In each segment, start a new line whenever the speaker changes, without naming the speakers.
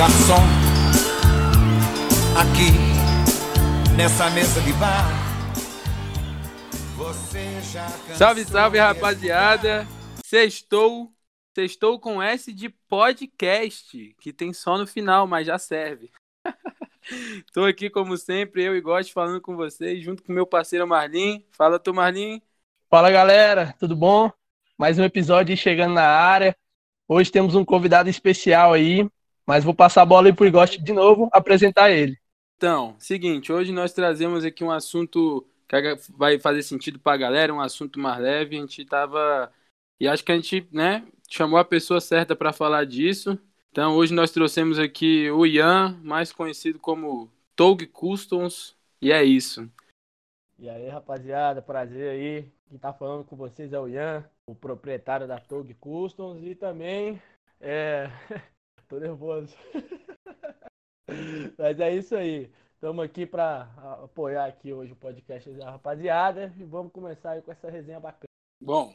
garçom, aqui nessa mesa de bar. Você já
Salve, salve, rapaziada. Sextou. Sextou com S de podcast, que tem só no final, mas já serve. Tô aqui, como sempre, eu e Gosto falando com vocês, junto com meu parceiro Marlin. Fala, tu, Marlin.
Fala, galera. Tudo bom? Mais um episódio chegando na área. Hoje temos um convidado especial aí, mas vou passar a bola aí pro Igoste de novo, apresentar ele.
Então, seguinte, hoje nós trazemos aqui um assunto que vai fazer sentido pra galera, um assunto mais leve. A gente tava. E acho que a gente, né, chamou a pessoa certa para falar disso. Então, hoje nós trouxemos aqui o Ian, mais conhecido como Tog Customs, e é isso.
E aí, rapaziada, prazer aí. Quem tá falando com vocês é o Ian, o proprietário da Tog Customs e também é tô nervoso. Mas é isso aí. Estamos aqui para apoiar aqui hoje o podcast da rapaziada e vamos começar aí com essa resenha bacana.
Bom,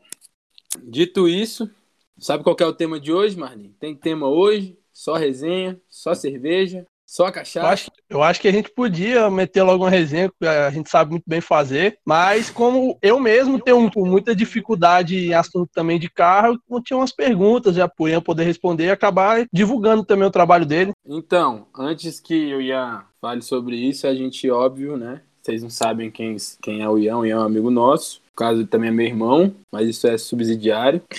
dito isso, sabe qual é o tema de hoje, Marlin? Tem tema hoje, só resenha, só cerveja, só a cachaça.
Eu acho, eu acho, que a gente podia meter logo uma resenha, que a gente sabe muito bem fazer, mas como eu mesmo tenho muita dificuldade em assunto também de carro, eu tinha umas perguntas já para poder responder e acabar divulgando também o trabalho dele.
Então, antes que eu ia fale sobre isso, a gente, óbvio, né? Vocês não sabem quem, quem é o Ian, o Ian é um amigo nosso. No caso, também é meu irmão, mas isso é subsidiário.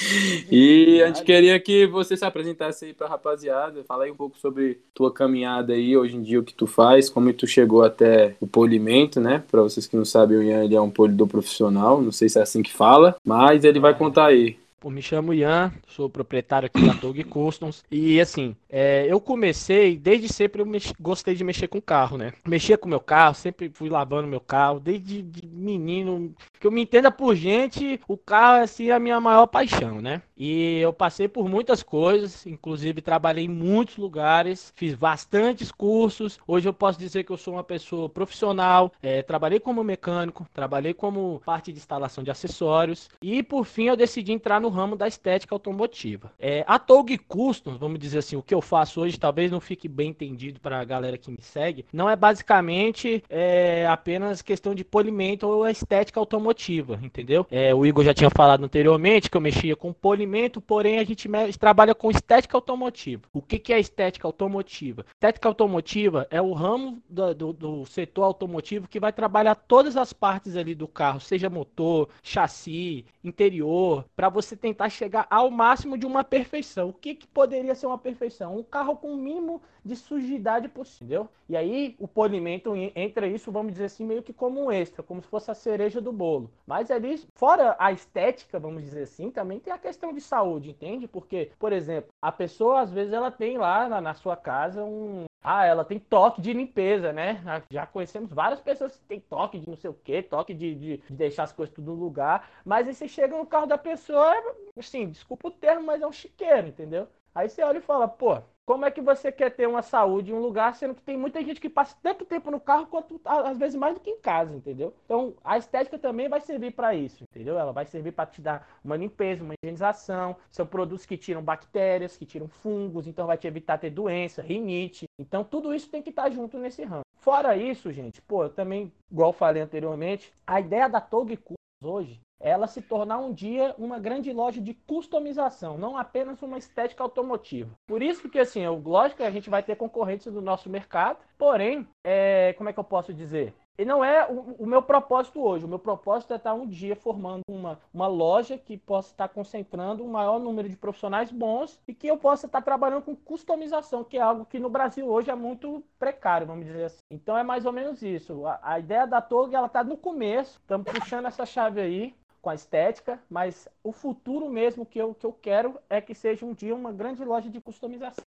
E a gente queria que você se apresentasse aí pra rapaziada. Fala aí um pouco sobre tua caminhada aí, hoje em dia, o que tu faz, como tu chegou até o polimento, né? Pra vocês que não sabem, o Ian ele é um polidor profissional, não sei se é assim que fala, mas ele vai contar aí.
Eu me chamo Ian, sou proprietário aqui da Tog Customs. E assim, é, eu comecei, desde sempre eu mex... gostei de mexer com carro, né? Mexia com meu carro, sempre fui lavando meu carro, desde de menino. Que eu me entenda por gente, o carro assim, é a minha maior paixão, né? E eu passei por muitas coisas, inclusive trabalhei em muitos lugares, fiz bastantes cursos. Hoje eu posso dizer que eu sou uma pessoa profissional, é, trabalhei como mecânico, trabalhei como parte de instalação de acessórios e por fim eu decidi entrar no ramo da estética automotiva. É, a Tog Customs, vamos dizer assim, o que eu faço hoje talvez não fique bem entendido para a galera que me segue, não é basicamente é, apenas questão de polimento ou estética automotiva, entendeu? É, o Igor já tinha falado anteriormente que eu mexia com polimento porém a gente trabalha com estética automotiva. O que, que é estética automotiva? Estética automotiva é o ramo do, do, do, setor automotivo que vai trabalhar todas as partes ali do carro, seja motor, chassi, interior, para você tentar chegar ao máximo de uma perfeição. O que, que poderia ser uma perfeição? Um carro com o mínimo de sujidade possível. E aí o polimento entra isso, vamos dizer assim, meio que como um extra, como se fosse a cereja do bolo. Mas ali, fora a estética, vamos dizer assim, também tem a questão de saúde, entende? Porque, por exemplo, a pessoa às vezes ela tem lá na, na sua casa um, ah, ela tem toque de limpeza, né? Já conhecemos várias pessoas que têm toque de não sei o que, toque de, de, de, deixar as coisas tudo no lugar. Mas aí você chega no carro da pessoa, assim, desculpa o termo, mas é um chiqueiro, entendeu? Aí você olha e fala, pô, como é que você quer ter uma saúde em um lugar, sendo que tem muita gente que passa tanto tempo no carro quanto às vezes mais do que em casa, entendeu? Então a estética também vai servir para isso, entendeu? Ela vai servir para te dar uma limpeza, uma higienização. São produtos que tiram bactérias, que tiram fungos, então vai te evitar ter doença, rinite. Então tudo isso tem que estar junto nesse ramo. Fora isso, gente, pô, eu também, igual falei anteriormente, a ideia da Tog hoje ela se tornar um dia uma grande loja de customização, não apenas uma estética automotiva. Por isso que, assim, lógico que a gente vai ter concorrentes do nosso mercado, porém, é, como é que eu posso dizer? E não é o, o, meu propósito hoje. O meu propósito é estar um dia formando uma, uma loja que possa estar concentrando um maior número de profissionais bons e que eu possa estar trabalhando com customização, que é algo que no Brasil hoje é muito precário, vamos dizer assim. Então é mais ou menos isso. A, a ideia da Tog ela está no começo. Estamos puxando essa chave aí com a estética, mas o futuro mesmo que eu, que eu quero é que seja um dia uma grande loja de customização.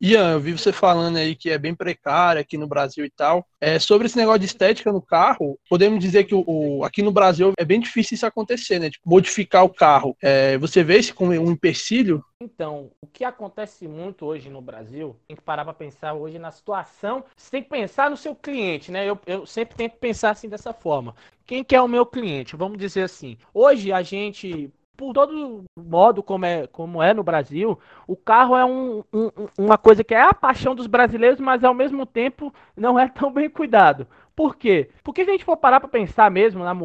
Ian, eu vi você falando aí que é bem precário aqui no Brasil e tal. É, sobre esse negócio de estética no carro, podemos dizer que o, o aqui no Brasil é bem difícil isso acontecer, né? Tipo, modificar o carro. É, você vê isso como um empecilho?
Então, o que acontece muito hoje no Brasil, tem que parar para pensar hoje na situação. Você tem que pensar no seu cliente, né? Eu, eu sempre tento pensar assim dessa forma. Quem que é o meu cliente? Vamos dizer assim. Hoje a gente por todo modo como é, como é no Brasil, o carro é um, um, uma coisa que é a paixão dos brasileiros, mas ao mesmo tempo não é tão bem cuidado. Por quê? Porque se a gente for parar para pensar mesmo, na,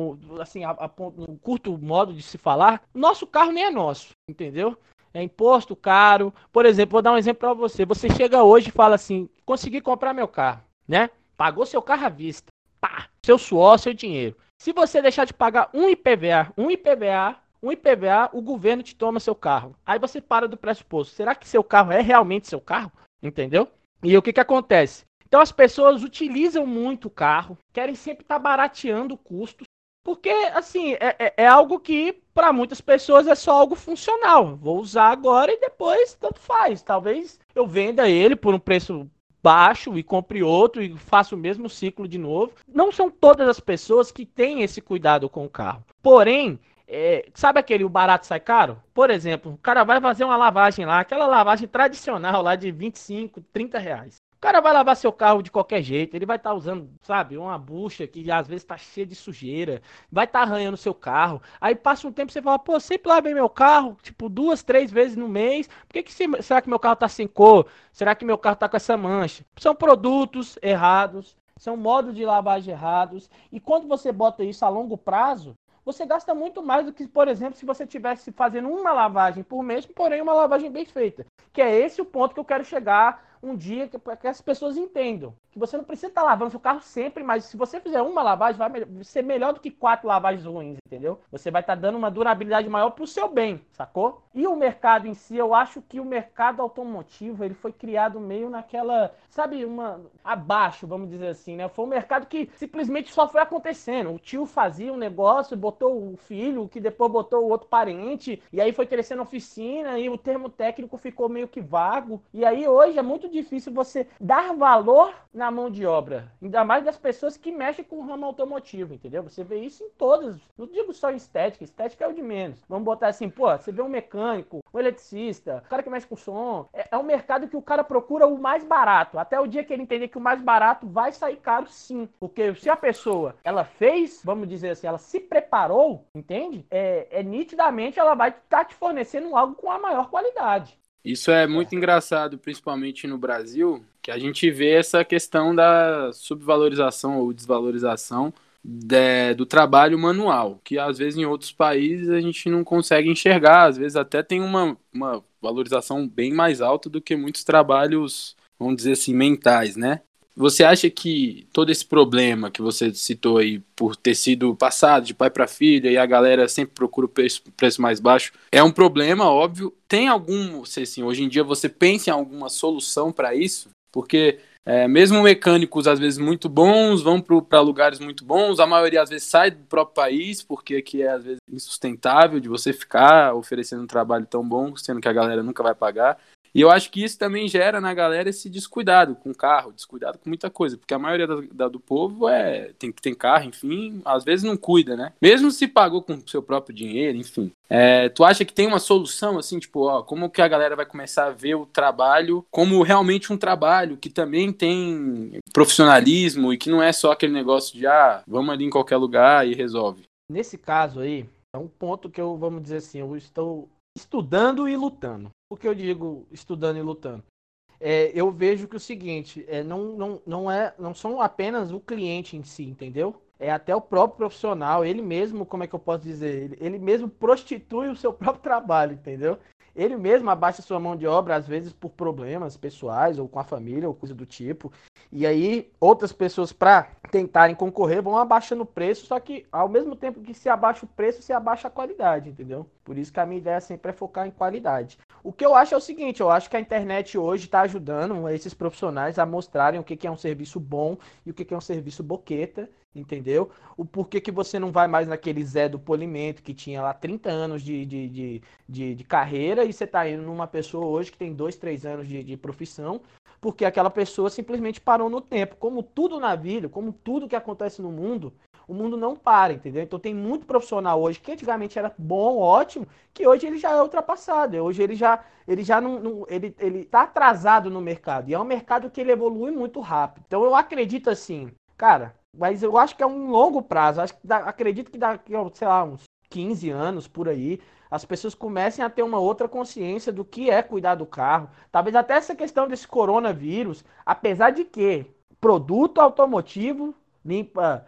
assim, a, a, no curto modo de se falar, nosso carro nem é nosso, entendeu? É imposto caro. Por exemplo, vou dar um exemplo para você. Você chega hoje e fala assim: consegui comprar meu carro, né? Pagou seu carro à vista. Pá, seu suor, seu dinheiro. Se você deixar de pagar um IPVA, um IPVA, um IPVA, o governo te toma seu carro. Aí você para do pressuposto. Será que seu carro é realmente seu carro? Entendeu? E o que, que acontece? Então as pessoas utilizam muito o carro, querem sempre estar tá barateando custos, porque assim é, é, é algo que para muitas pessoas é só algo funcional. Vou usar agora e depois tanto faz. Talvez eu venda ele por um preço baixo e compre outro e faça o mesmo ciclo de novo. Não são todas as pessoas que têm esse cuidado com o carro. Porém, é, sabe aquele o barato sai caro? Por exemplo, o cara vai fazer uma lavagem lá, aquela lavagem tradicional lá de 25, 30 reais. O cara vai lavar seu carro de qualquer jeito, ele vai estar tá usando, sabe, uma bucha que às vezes está cheia de sujeira, vai estar tá arranhando seu carro. Aí passa um tempo você fala, pô, sempre lavei meu carro, tipo, duas, três vezes no mês. Por que, que será que meu carro está sem cor? Será que meu carro está com essa mancha? São produtos errados, são modos de lavagem errados. E quando você bota isso a longo prazo, você gasta muito mais do que, por exemplo, se você tivesse fazendo uma lavagem por mês, porém uma lavagem bem feita. Que é esse o ponto que eu quero chegar um dia para que as pessoas entendam que você não precisa estar tá lavando seu carro sempre, mas se você fizer uma lavagem, vai ser melhor do que quatro lavagens ruins, entendeu? Você vai estar tá dando uma durabilidade maior para o seu bem, sacou? E o mercado em si, eu acho que o mercado automotivo ele foi criado meio naquela, sabe, uma abaixo, vamos dizer assim, né? Foi um mercado que simplesmente só foi acontecendo. O tio fazia um negócio, botou o filho, que depois botou o outro parente, e aí foi crescendo oficina e o termo técnico ficou meio que vago. E aí hoje é muito difícil você dar valor na mão de obra, ainda mais das pessoas que mexem com o ramo automotivo, entendeu? Você vê isso em todas, não digo só em estética, estética é o de menos. Vamos botar assim, pô, você vê um mecânico, um eletricista, o cara que mexe com som, é, é um mercado que o cara procura o mais barato, até o dia que ele entender que o mais barato vai sair caro sim, porque se a pessoa, ela fez, vamos dizer assim, ela se preparou, entende? É, é nitidamente ela vai estar tá te fornecendo algo com a maior qualidade.
Isso é muito engraçado, principalmente no Brasil, que a gente vê essa questão da subvalorização ou desvalorização de, do trabalho manual, que às vezes em outros países a gente não consegue enxergar, às vezes até tem uma, uma valorização bem mais alta do que muitos trabalhos, vamos dizer assim, mentais, né? Você acha que todo esse problema que você citou aí, por ter sido passado de pai para filha e a galera sempre procura o preço, mais baixo, é um problema, óbvio. Tem algum, sei assim, hoje em dia você pensa em alguma solução para isso? Porque é, mesmo mecânicos, às vezes, muito bons, vão para lugares muito bons, a maioria, às vezes, sai do próprio país, porque aqui é, às vezes, insustentável de você ficar oferecendo um trabalho tão bom, sendo que a galera nunca vai pagar. E eu acho que isso também gera na galera esse descuidado com carro, descuidado com muita coisa, porque a maioria da, da, do povo é tem que tem carro, enfim, às vezes não cuida, né? Mesmo se pagou com seu próprio dinheiro, enfim. É, tu acha que tem uma solução assim, tipo, ó, como que a galera vai começar a ver o trabalho como realmente um trabalho que também tem profissionalismo e que não é só aquele negócio de ah, vamos ali em qualquer lugar e resolve.
Nesse caso aí, é um ponto que eu, vamos dizer assim, eu estou estudando e lutando. Por que eu digo estudando e lutando? É, eu vejo que o seguinte, é, não, não, não, é, não são apenas o cliente em si, entendeu? É até o próprio profissional, ele mesmo, como é que eu posso dizer? Ele, ele mesmo prostitui o seu próprio trabalho, entendeu? Ele mesmo abaixa sua mão de obra, às vezes por problemas pessoais ou com a família ou coisa do tipo. E aí, outras pessoas, para tentarem concorrer, vão abaixando o preço, só que ao mesmo tempo que se abaixa o preço, se abaixa a qualidade, entendeu? Por isso que a minha ideia sempre é focar em qualidade. O que eu acho é o seguinte: eu acho que a internet hoje está ajudando esses profissionais a mostrarem o que é um serviço bom e o que é um serviço boqueta entendeu? O porquê que você não vai mais naquele Zé do Polimento, que tinha lá 30 anos de, de, de, de, de carreira, e você está indo numa pessoa hoje que tem 2, 3 anos de, de profissão, porque aquela pessoa simplesmente parou no tempo. Como tudo na vida, como tudo que acontece no mundo, o mundo não para, entendeu? Então tem muito profissional hoje que antigamente era bom, ótimo, que hoje ele já é ultrapassado. Hoje ele já ele já não, não ele ele tá atrasado no mercado. E é um mercado que ele evolui muito rápido. Então eu acredito assim, cara, mas eu acho que é um longo prazo. Acho que dá, acredito que daqui, sei lá, uns 15 anos por aí, as pessoas comecem a ter uma outra consciência do que é cuidar do carro. Talvez até essa questão desse coronavírus, apesar de que produto automotivo limpa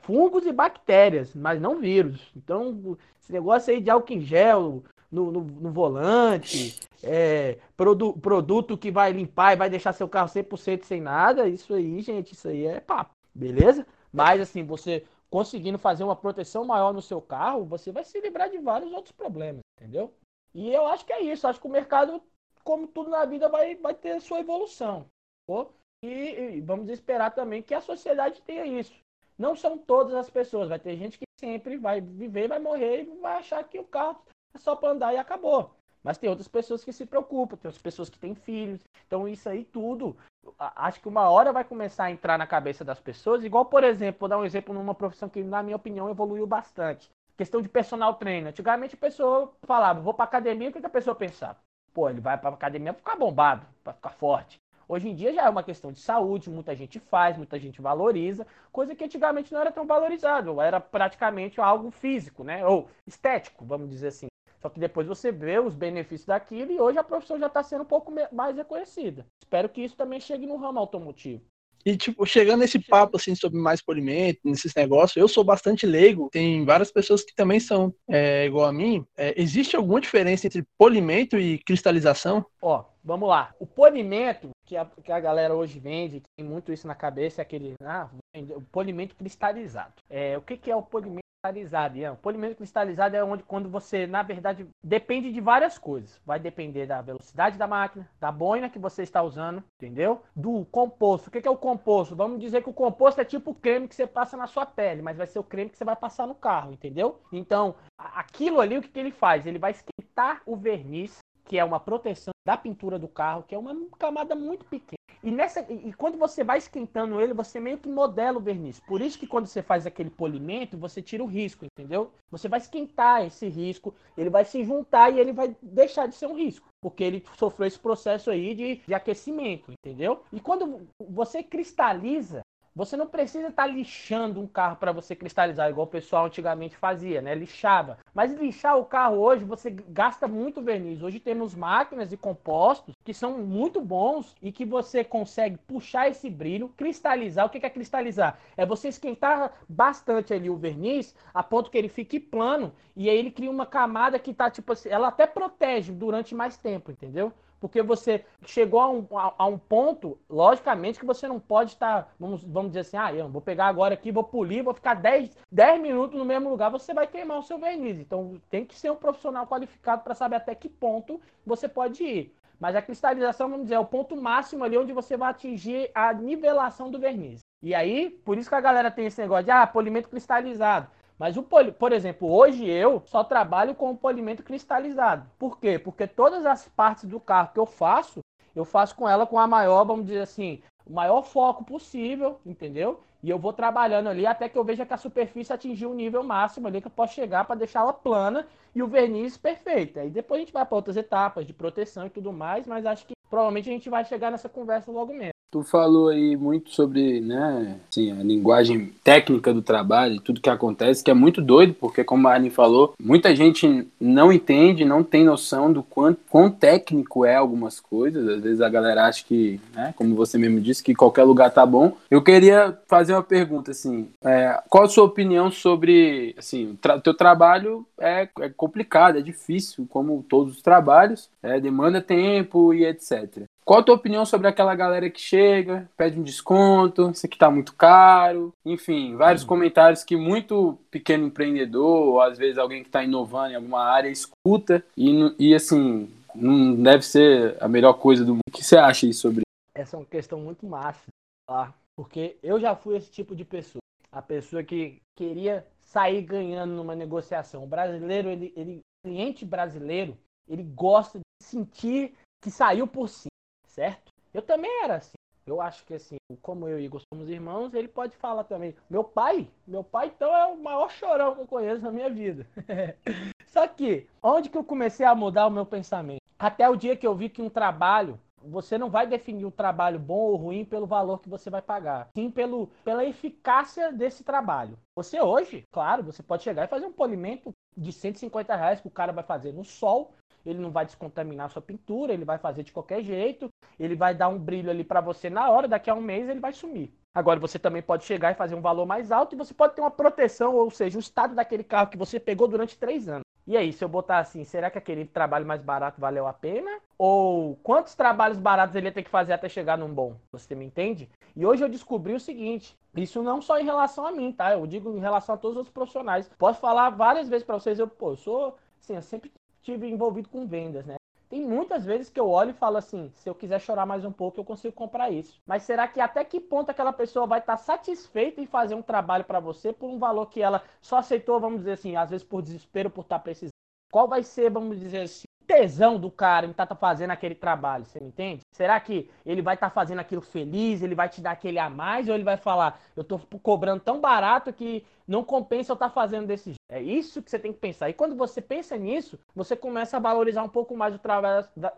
fungos e bactérias, mas não vírus. Então, esse negócio aí de álcool em gel no, no, no volante, é, produ, produto que vai limpar e vai deixar seu carro 100% sem nada, isso aí, gente, isso aí é papo, beleza? Mas, assim, você conseguindo fazer uma proteção maior no seu carro, você vai se livrar de vários outros problemas, entendeu? E eu acho que é isso. Acho que o mercado, como tudo na vida, vai, vai ter sua evolução. Pô? E, e vamos esperar também que a sociedade tenha isso. Não são todas as pessoas. Vai ter gente que sempre vai viver, vai morrer e vai achar que o carro é só para andar e acabou. Mas tem outras pessoas que se preocupam, tem outras pessoas que têm filhos. Então isso aí tudo, acho que uma hora vai começar a entrar na cabeça das pessoas. Igual, por exemplo, vou dar um exemplo numa profissão que, na minha opinião, evoluiu bastante. Questão de personal trainer. Antigamente a pessoa falava, vou para academia, o que a pessoa pensava? Pô, ele vai para academia para ficar bombado, para ficar forte. Hoje em dia já é uma questão de saúde, muita gente faz, muita gente valoriza, coisa que antigamente não era tão valorizado, era praticamente algo físico, né? Ou estético, vamos dizer assim. Só que depois você vê os benefícios daquilo e hoje a profissão já está sendo um pouco mais reconhecida. Espero que isso também chegue no ramo automotivo.
E, tipo, chegando nesse papo, assim, sobre mais polimento, nesses negócios, eu sou bastante leigo, tem várias pessoas que também são é, igual a mim. É, existe alguma diferença entre polimento e cristalização?
Ó, vamos lá. O polimento, que a, que a galera hoje vende, tem muito isso na cabeça, é aquele, ah, o polimento cristalizado. É, o que, que é o polimento cristalizado, Ian. Polimento cristalizado é onde quando você, na verdade, depende de várias coisas. Vai depender da velocidade da máquina, da boina que você está usando, entendeu? Do composto. O que é o composto? Vamos dizer que o composto é tipo o creme que você passa na sua pele, mas vai ser o creme que você vai passar no carro, entendeu? Então, aquilo ali, o que, que ele faz? Ele vai esquentar o verniz, que é uma proteção da pintura do carro, que é uma camada muito pequena. E, nessa, e quando você vai esquentando ele, você meio que modela o verniz. Por isso que quando você faz aquele polimento, você tira o risco, entendeu? Você vai esquentar esse risco, ele vai se juntar e ele vai deixar de ser um risco. Porque ele sofreu esse processo aí de, de aquecimento, entendeu? E quando você cristaliza, você não precisa estar tá lixando um carro para você cristalizar, igual o pessoal antigamente fazia, né? Lixava. Mas lixar o carro hoje, você gasta muito verniz. Hoje temos máquinas e compostos que são muito bons e que você consegue puxar esse brilho, cristalizar. O que é cristalizar? É você esquentar bastante ali o verniz a ponto que ele fique plano e aí ele cria uma camada que tá tipo assim, ela até protege durante mais tempo, entendeu? Porque você chegou a um, a, a um ponto, logicamente, que você não pode estar, vamos, vamos dizer assim, ah, eu vou pegar agora aqui, vou polir, vou ficar 10, 10 minutos no mesmo lugar, você vai queimar o seu verniz. Então tem que ser um profissional qualificado para saber até que ponto você pode ir. Mas a cristalização, vamos dizer, é o ponto máximo ali onde você vai atingir a nivelação do verniz. E aí, por isso que a galera tem esse negócio de, ah, polimento cristalizado. Mas, o poli, por exemplo, hoje eu só trabalho com o polimento cristalizado. Por quê? Porque todas as partes do carro que eu faço, eu faço com ela com a maior, vamos dizer assim, o maior foco possível, entendeu? E eu vou trabalhando ali até que eu veja que a superfície atingiu o nível máximo ali que eu posso chegar para deixá-la plana e o verniz perfeito. Aí depois a gente vai para outras etapas de proteção e tudo mais, mas acho que provavelmente a gente vai chegar nessa conversa logo mesmo.
Tu falou aí muito sobre, né, assim, a linguagem técnica do trabalho e tudo que acontece, que é muito doido, porque como a Arne falou, muita gente não entende, não tem noção do quanto quão técnico é algumas coisas. Às vezes a galera acha que, né, como você mesmo disse, que qualquer lugar tá bom. Eu queria fazer uma pergunta, assim, é, qual a sua opinião sobre, assim, o tra teu trabalho é, é complicado, é difícil, como todos os trabalhos, é, demanda tempo e etc. Qual a tua opinião sobre aquela galera que chega, pede um desconto, isso aqui tá muito caro, enfim, vários uhum. comentários que muito pequeno empreendedor, ou às vezes alguém que está inovando em alguma área, escuta e, e assim, não deve ser a melhor coisa do mundo. O que você acha aí sobre
Essa é uma questão muito massa, tá? porque eu já fui esse tipo de pessoa. A pessoa que queria sair ganhando numa negociação. O brasileiro, ele, ele cliente brasileiro, ele gosta de sentir que saiu por cima certo? Eu também era assim. Eu acho que assim, como eu e Igor somos irmãos, ele pode falar também. Meu pai, meu pai então é o maior chorão que eu conheço na minha vida. Só que, onde que eu comecei a mudar o meu pensamento? Até o dia que eu vi que um trabalho, você não vai definir o trabalho bom ou ruim pelo valor que você vai pagar, sim pelo, pela eficácia desse trabalho. Você hoje, claro, você pode chegar e fazer um polimento de 150 reais que o cara vai fazer no sol. Ele não vai descontaminar sua pintura, ele vai fazer de qualquer jeito, ele vai dar um brilho ali para você na hora, daqui a um mês ele vai sumir. Agora você também pode chegar e fazer um valor mais alto e você pode ter uma proteção, ou seja, o estado daquele carro que você pegou durante três anos. E aí, se eu botar assim, será que aquele trabalho mais barato valeu a pena? Ou quantos trabalhos baratos ele ia ter que fazer até chegar num bom? Você me entende? E hoje eu descobri o seguinte: isso não só em relação a mim, tá? Eu digo em relação a todos os profissionais. Posso falar várias vezes para vocês, eu, pô, eu sou, assim, eu sempre estive envolvido com vendas, né? Tem muitas vezes que eu olho e falo assim: se eu quiser chorar mais um pouco, eu consigo comprar isso. Mas será que até que ponto aquela pessoa vai estar satisfeita em fazer um trabalho para você por um valor que ela só aceitou, vamos dizer assim, às vezes por desespero, por estar precisando? Qual vai ser, vamos dizer assim, tesão do cara em estar tá fazendo aquele trabalho, você me entende? Será que ele vai estar tá fazendo aquilo feliz, ele vai te dar aquele a mais, ou ele vai falar, eu estou cobrando tão barato que não compensa eu estar tá fazendo desse jeito? É isso que você tem que pensar. E quando você pensa nisso, você começa a valorizar um pouco mais o,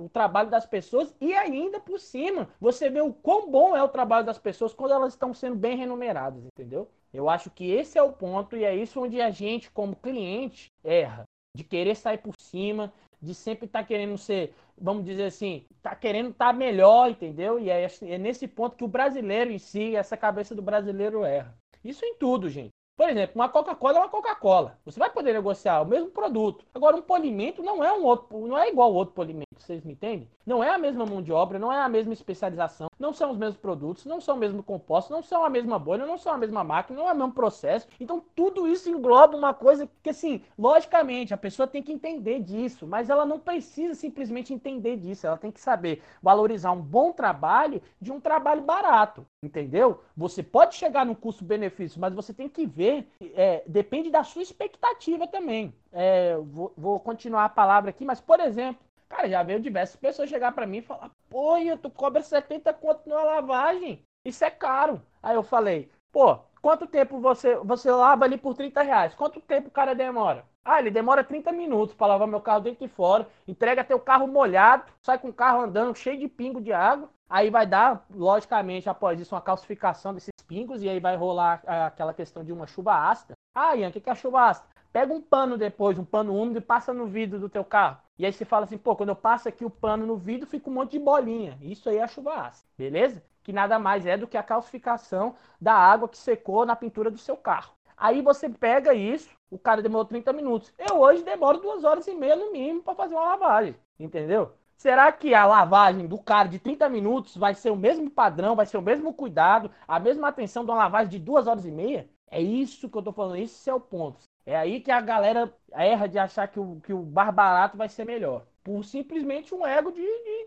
o trabalho das pessoas e ainda por cima, você vê o quão bom é o trabalho das pessoas quando elas estão sendo bem remuneradas, entendeu? Eu acho que esse é o ponto e é isso onde a gente, como cliente, erra de querer sair por cima, de sempre estar tá querendo ser, vamos dizer assim, tá querendo estar tá melhor, entendeu? E é, é nesse ponto que o brasileiro em si, essa cabeça do brasileiro erra. Isso em tudo, gente. Por exemplo, uma Coca-Cola é uma Coca-Cola. Você vai poder negociar o mesmo produto. Agora, um polimento não é um outro, não é igual ao outro polimento, vocês me entendem? Não é a mesma mão de obra, não é a mesma especialização, não são os mesmos produtos, não são o mesmo composto, não são a mesma bolha, não são a mesma máquina, não é o mesmo processo. Então, tudo isso engloba uma coisa que, assim, logicamente, a pessoa tem que entender disso, mas ela não precisa simplesmente entender disso. Ela tem que saber valorizar um bom trabalho de um trabalho barato, entendeu? Você pode chegar no custo-benefício, mas você tem que ver é, depende da sua expectativa também. É, vou, vou, continuar a palavra aqui, mas, por exemplo, cara, já veio diversas pessoas chegar para mim e falar: pô, tu cobra 70 conto numa lavagem, isso é caro. Aí eu falei: pô, quanto tempo você, você lava ali por 30 reais? Quanto tempo o cara demora? Ah, ele demora 30 minutos para lavar meu carro dentro e fora, entrega teu carro molhado, sai com o carro andando cheio de pingo de água. Aí vai dar, logicamente, após isso, uma calcificação desses pingos, e aí vai rolar aquela questão de uma chuva ácida. Ah, Ian, o que é a chuva ácida? Pega um pano depois, um pano úmido, e passa no vidro do teu carro. E aí você fala assim, pô, quando eu passo aqui o pano no vidro, fica um monte de bolinha. Isso aí é chuva ácida, beleza? Que nada mais é do que a calcificação da água que secou na pintura do seu carro. Aí você pega isso, o cara demorou 30 minutos. Eu hoje demoro duas horas e meia no mínimo para fazer uma lavagem, entendeu? Será que a lavagem do cara de 30 minutos vai ser o mesmo padrão, vai ser o mesmo cuidado, a mesma atenção de uma lavagem de duas horas e meia? É isso que eu tô falando, esse é o ponto. É aí que a galera erra de achar que o, que o bar barato vai ser melhor. Por simplesmente um ego de,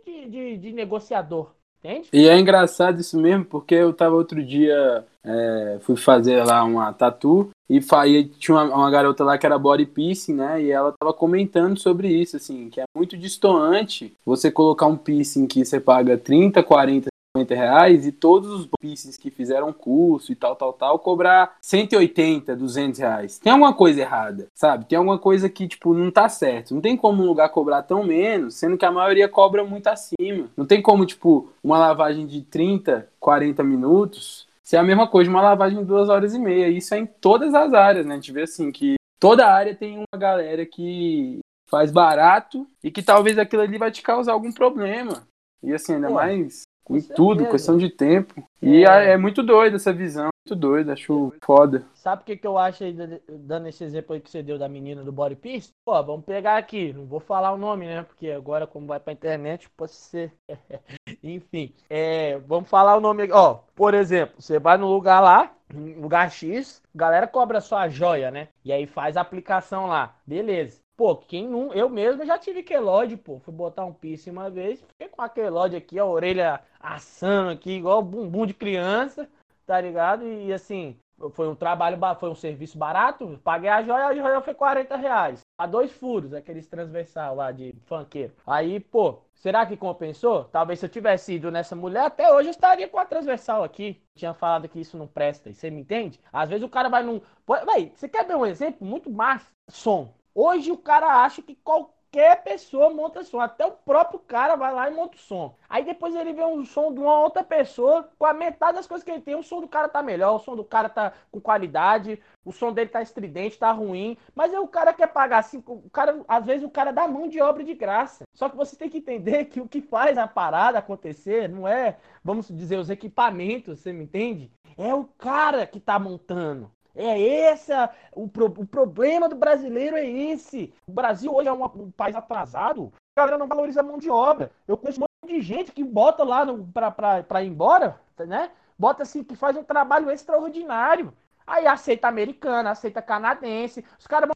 de, de, de negociador. Entende?
E é engraçado isso mesmo, porque eu tava outro dia, é, fui fazer lá uma tatu e, e tinha uma, uma, garota lá que era body piercing, né? E ela tava comentando sobre isso, assim, que é muito distoante você colocar um piercing que você paga 30, 40, 50 reais e todos os pieces que fizeram curso e tal, tal, tal, cobrar 180, 200 reais. Tem alguma coisa errada, sabe? Tem alguma coisa que, tipo, não tá certo. Não tem como um lugar cobrar tão menos, sendo que a maioria cobra muito acima. Não tem como, tipo, uma lavagem de 30, 40 minutos ser a mesma coisa de uma lavagem de duas horas e meia. Isso é em todas as áreas, né? A gente vê assim que toda área tem uma galera que faz barato e que talvez aquilo ali vai te causar algum problema. E assim, ainda Pô, mais em tudo, questão de tempo. É. E é muito doido essa visão, muito doido, acho foda.
Sabe o que, que eu acho aí, dando esse exemplo aí que você deu da menina do Body Piece? Pô, vamos pegar aqui, não vou falar o nome, né? Porque agora, como vai pra internet, pode ser. Enfim, é, vamos falar o nome aqui. Ó, por exemplo, você vai no lugar lá, lugar X, galera cobra sua joia, né? E aí faz a aplicação lá. Beleza. Pô, quem não. Eu mesmo já tive quelode, pô. Fui botar um piercing uma vez, fiquei com a quelode aqui, a orelha assando aqui, igual bumbum de criança, tá ligado? E assim, foi um trabalho, foi um serviço barato. Paguei a joia, a joia foi 40 reais. A dois furos, aqueles transversal lá de funkeiro. Aí, pô, será que compensou? Talvez se eu tivesse ido nessa mulher, até hoje eu estaria com a transversal aqui. Tinha falado que isso não presta. Você me entende? Às vezes o cara vai num. Véi, você quer ver um exemplo muito mais som? Hoje o cara acha que qual, qualquer pessoa monta som. Até o próprio cara vai lá e monta o som. Aí depois ele vê um som de uma outra pessoa, com a metade das coisas que ele tem, o som do cara tá melhor, o som do cara tá com qualidade, o som dele tá estridente, tá ruim. Mas aí o cara quer pagar assim, o cara, às vezes o cara dá mão de obra de graça. Só que você tem que entender que o que faz a parada acontecer não é, vamos dizer, os equipamentos, você me entende? É o cara que tá montando. É esse o, pro, o problema do brasileiro é esse. O Brasil hoje é um, um, país atrasado. A galera não valoriza a mão de obra. Eu conheço um monte de gente que bota lá para ir embora, né? Bota assim que faz um trabalho extraordinário. Aí aceita americana, aceita canadense. Os caras vão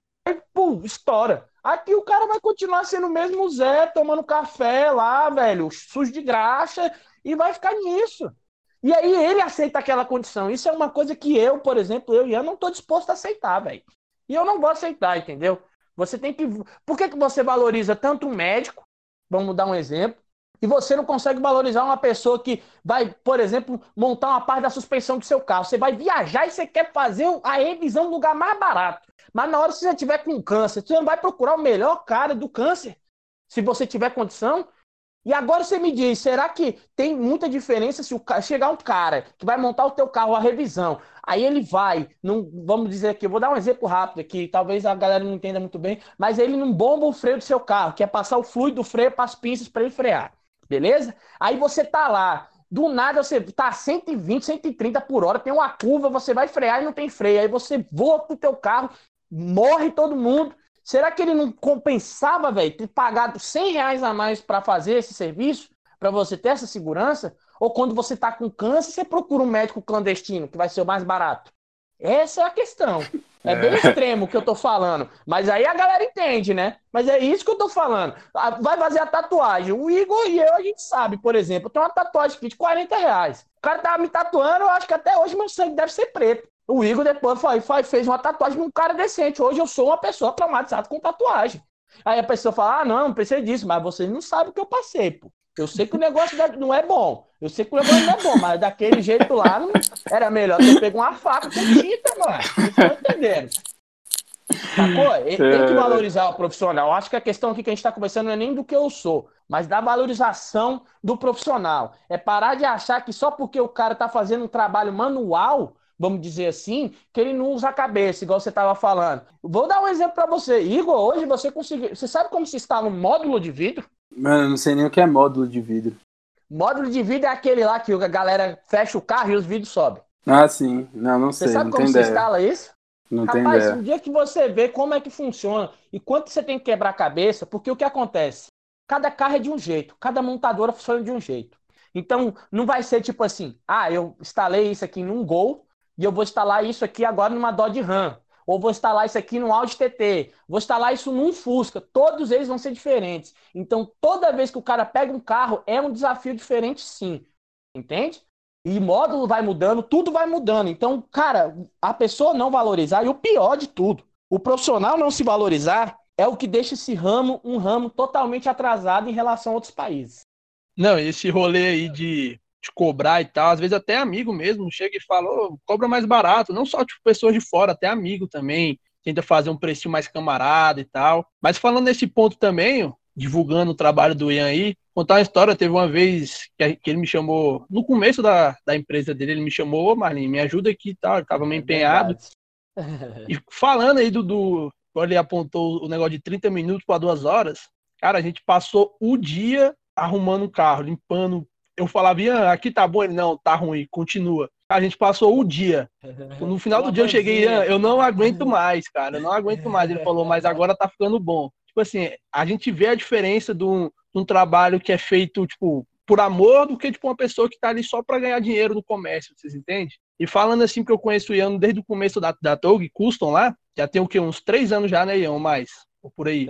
pum, estoura. Aqui o cara vai continuar sendo o mesmo Zé, tomando café lá, velho, sujo de graxa, e vai ficar nisso. E aí ele aceita aquela condição. Isso é uma coisa que eu, por exemplo, eu e eu não estou disposto a aceitar, velho. E eu não vou aceitar, entendeu? Você tem que. Por que, que você valoriza tanto um médico? Vamos dar um exemplo. E você não consegue valorizar uma pessoa que vai, por exemplo, montar uma parte da suspensão do seu carro. Você vai viajar e você quer fazer a revisão no lugar mais barato. Mas na hora que você tiver com câncer, você não vai procurar o melhor cara do câncer. Se você tiver condição, e agora você me diz, será que tem muita diferença se o, chegar um cara que vai montar o teu carro a revisão, aí ele vai, não, vamos dizer aqui, eu vou dar um exemplo rápido aqui, talvez a galera não entenda muito bem, mas ele não bomba o freio do seu carro, que é passar o fluido do freio para as pinças para ele frear, beleza? Aí você tá lá, do nada você tá 120, 130 por hora, tem uma curva, você vai frear e não tem freio, aí você voa pro teu carro, morre todo mundo, Será que ele não compensava, velho, ter pagado 100 reais a mais para fazer esse serviço, para você ter essa segurança? Ou quando você está com câncer, você procura um médico clandestino, que vai ser o mais barato? Essa é a questão. É, é. bem extremo o que eu tô falando. Mas aí a galera entende, né? Mas é isso que eu tô falando. Vai fazer a tatuagem. O Igor e eu, a gente sabe, por exemplo, eu tenho uma tatuagem aqui de 40 reais. O cara tava me tatuando, eu acho que até hoje meu sangue deve ser preto. O Igor depois foi, foi, fez uma tatuagem num cara decente. Hoje eu sou uma pessoa traumatizada com tatuagem. Aí a pessoa fala: ah, não, não precisa disso, mas vocês não sabem o que eu passei, pô. Eu sei que o negócio não é bom. Eu sei que o negócio não é bom, mas daquele jeito lá não... era melhor ter pego uma faca com tinta, mano. Vocês estão entendendo? Sacou? Tem que é. valorizar o profissional. Eu acho que a questão aqui que a gente está conversando não é nem do que eu sou, mas da valorização do profissional. É parar de achar que só porque o cara está fazendo um trabalho manual vamos dizer assim, que ele não usa a cabeça, igual você estava falando. Vou dar um exemplo para você. Igor, hoje você conseguiu. Você sabe como se instala um módulo de vidro?
Mano, eu não sei nem o que é módulo de vidro.
Módulo de vidro é aquele lá que a galera fecha o carro e os vidros sobem.
Ah, sim. Não, não sei.
Você sabe
não
como se
ideia.
instala isso?
Não
Rapaz,
tem
um dia que você vê como é que funciona e quanto você tem que quebrar a cabeça, porque o que acontece? Cada carro é de um jeito, cada montadora funciona de um jeito. Então, não vai ser tipo assim, ah, eu instalei isso aqui num Gol, e eu vou instalar isso aqui agora numa Dodge Ram, ou vou instalar isso aqui no Audi TT, vou instalar isso num Fusca, todos eles vão ser diferentes. Então, toda vez que o cara pega um carro, é um desafio diferente sim, entende? E módulo vai mudando, tudo vai mudando. Então, cara, a pessoa não valorizar, e o pior de tudo, o profissional não se valorizar, é o que deixa esse ramo um ramo totalmente atrasado em relação a outros países.
Não, esse rolê aí de te cobrar e tal. Às vezes até amigo mesmo chega e fala, oh, cobra mais barato. Não só tipo, pessoas de fora, até amigo também. Tenta fazer um preço mais camarada e tal. Mas falando nesse ponto também, divulgando o trabalho do Ian aí, contar uma história. Teve uma vez que, ele me chamou, no começo da, da empresa dele, ele me chamou, ô Marlene, me ajuda aqui e tal. Ele tava meio é empenhado. e falando aí do, do. Ele apontou o negócio de 30 minutos para duas horas. Cara, a gente passou o dia arrumando o carro, limpando eu falava, Ian, aqui tá bom, ele não, tá ruim, continua. A gente passou o dia. No final do dia eu cheguei, Ian, eu não aguento mais, cara, eu não aguento mais. Ele falou, mas agora tá ficando bom. Tipo assim, a gente vê a diferença de um, de um trabalho que é feito, tipo, por amor do que, tipo, uma pessoa que tá ali só para ganhar dinheiro no comércio, vocês entendem? E falando assim que eu conheço o Ian desde o começo da, da Tog Custom lá, já tem o quê? Uns três anos já, né, Ian? Mais? Ou por aí?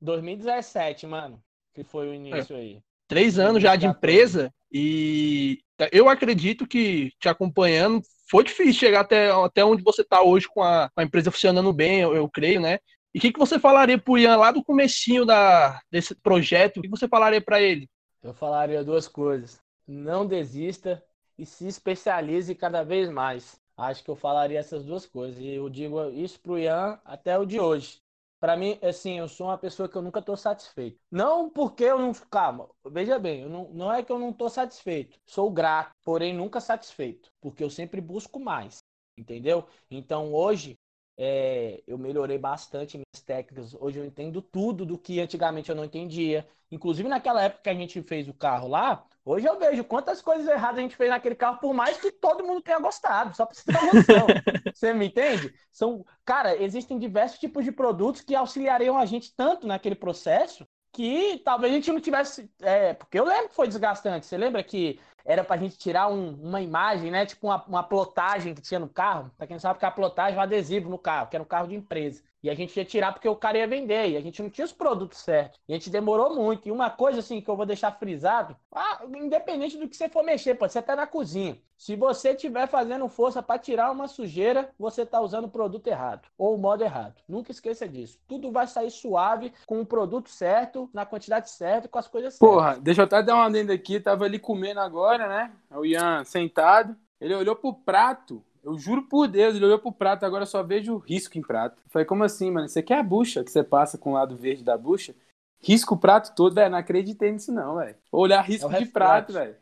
2017, mano, que foi o início é. aí
três anos já de empresa e eu acredito que te acompanhando foi difícil chegar até, até onde você está hoje com a, com a, empresa funcionando bem, eu, eu creio, né? E o que, que você falaria para o Ian lá do comecinho da, desse projeto? O que você falaria para ele?
Eu falaria duas coisas. Não desista e se especialize cada vez mais. Acho que eu falaria essas duas coisas. E eu digo isso para o Ian até o de hoje. Pra mim, assim, eu sou uma pessoa que eu nunca tô satisfeito. Não porque eu não. Calma, veja bem, não, não é que eu não tô satisfeito. Sou grato, porém nunca satisfeito. Porque eu sempre busco mais. Entendeu? Então hoje é, eu melhorei bastante minhas técnicas. Hoje eu entendo tudo do que antigamente eu não entendia. Inclusive naquela época que a gente fez o carro lá, hoje eu vejo quantas coisas erradas a gente fez naquele carro, por mais que todo mundo tenha gostado, só para você ter uma noção. você me entende? São, cara, existem diversos tipos de produtos que auxiliariam a gente tanto naquele processo que talvez a gente não tivesse. É, porque eu lembro que foi desgastante. Você lembra que era pra gente tirar um, uma imagem, né? Tipo uma, uma plotagem que tinha no carro. Pra quem não sabe que a plotagem é um adesivo no carro, que era um carro de empresa. E a gente ia tirar porque o cara ia vender. E a gente não tinha os produtos certos. E a gente demorou muito. E uma coisa assim que eu vou deixar frisado, ah, independente do que você for mexer, pode ser até na cozinha. Se você estiver fazendo força para tirar uma sujeira, você está usando o produto errado ou o modo errado. Nunca esqueça disso. Tudo vai sair suave com o produto certo, na quantidade certa, com as coisas certas.
Porra, deixa eu até dar uma adenda aqui. Tava ali comendo agora, né? O Ian sentado. Ele olhou pro prato. Eu juro por Deus, ele olhou pro prato, agora eu só vejo risco em prato. Eu falei, como assim, mano? Você quer a bucha que você passa com o lado verde da bucha? Risco o prato todo, velho. Não acreditei nisso, não, velho. Olhar risco
É o
de prato, velho.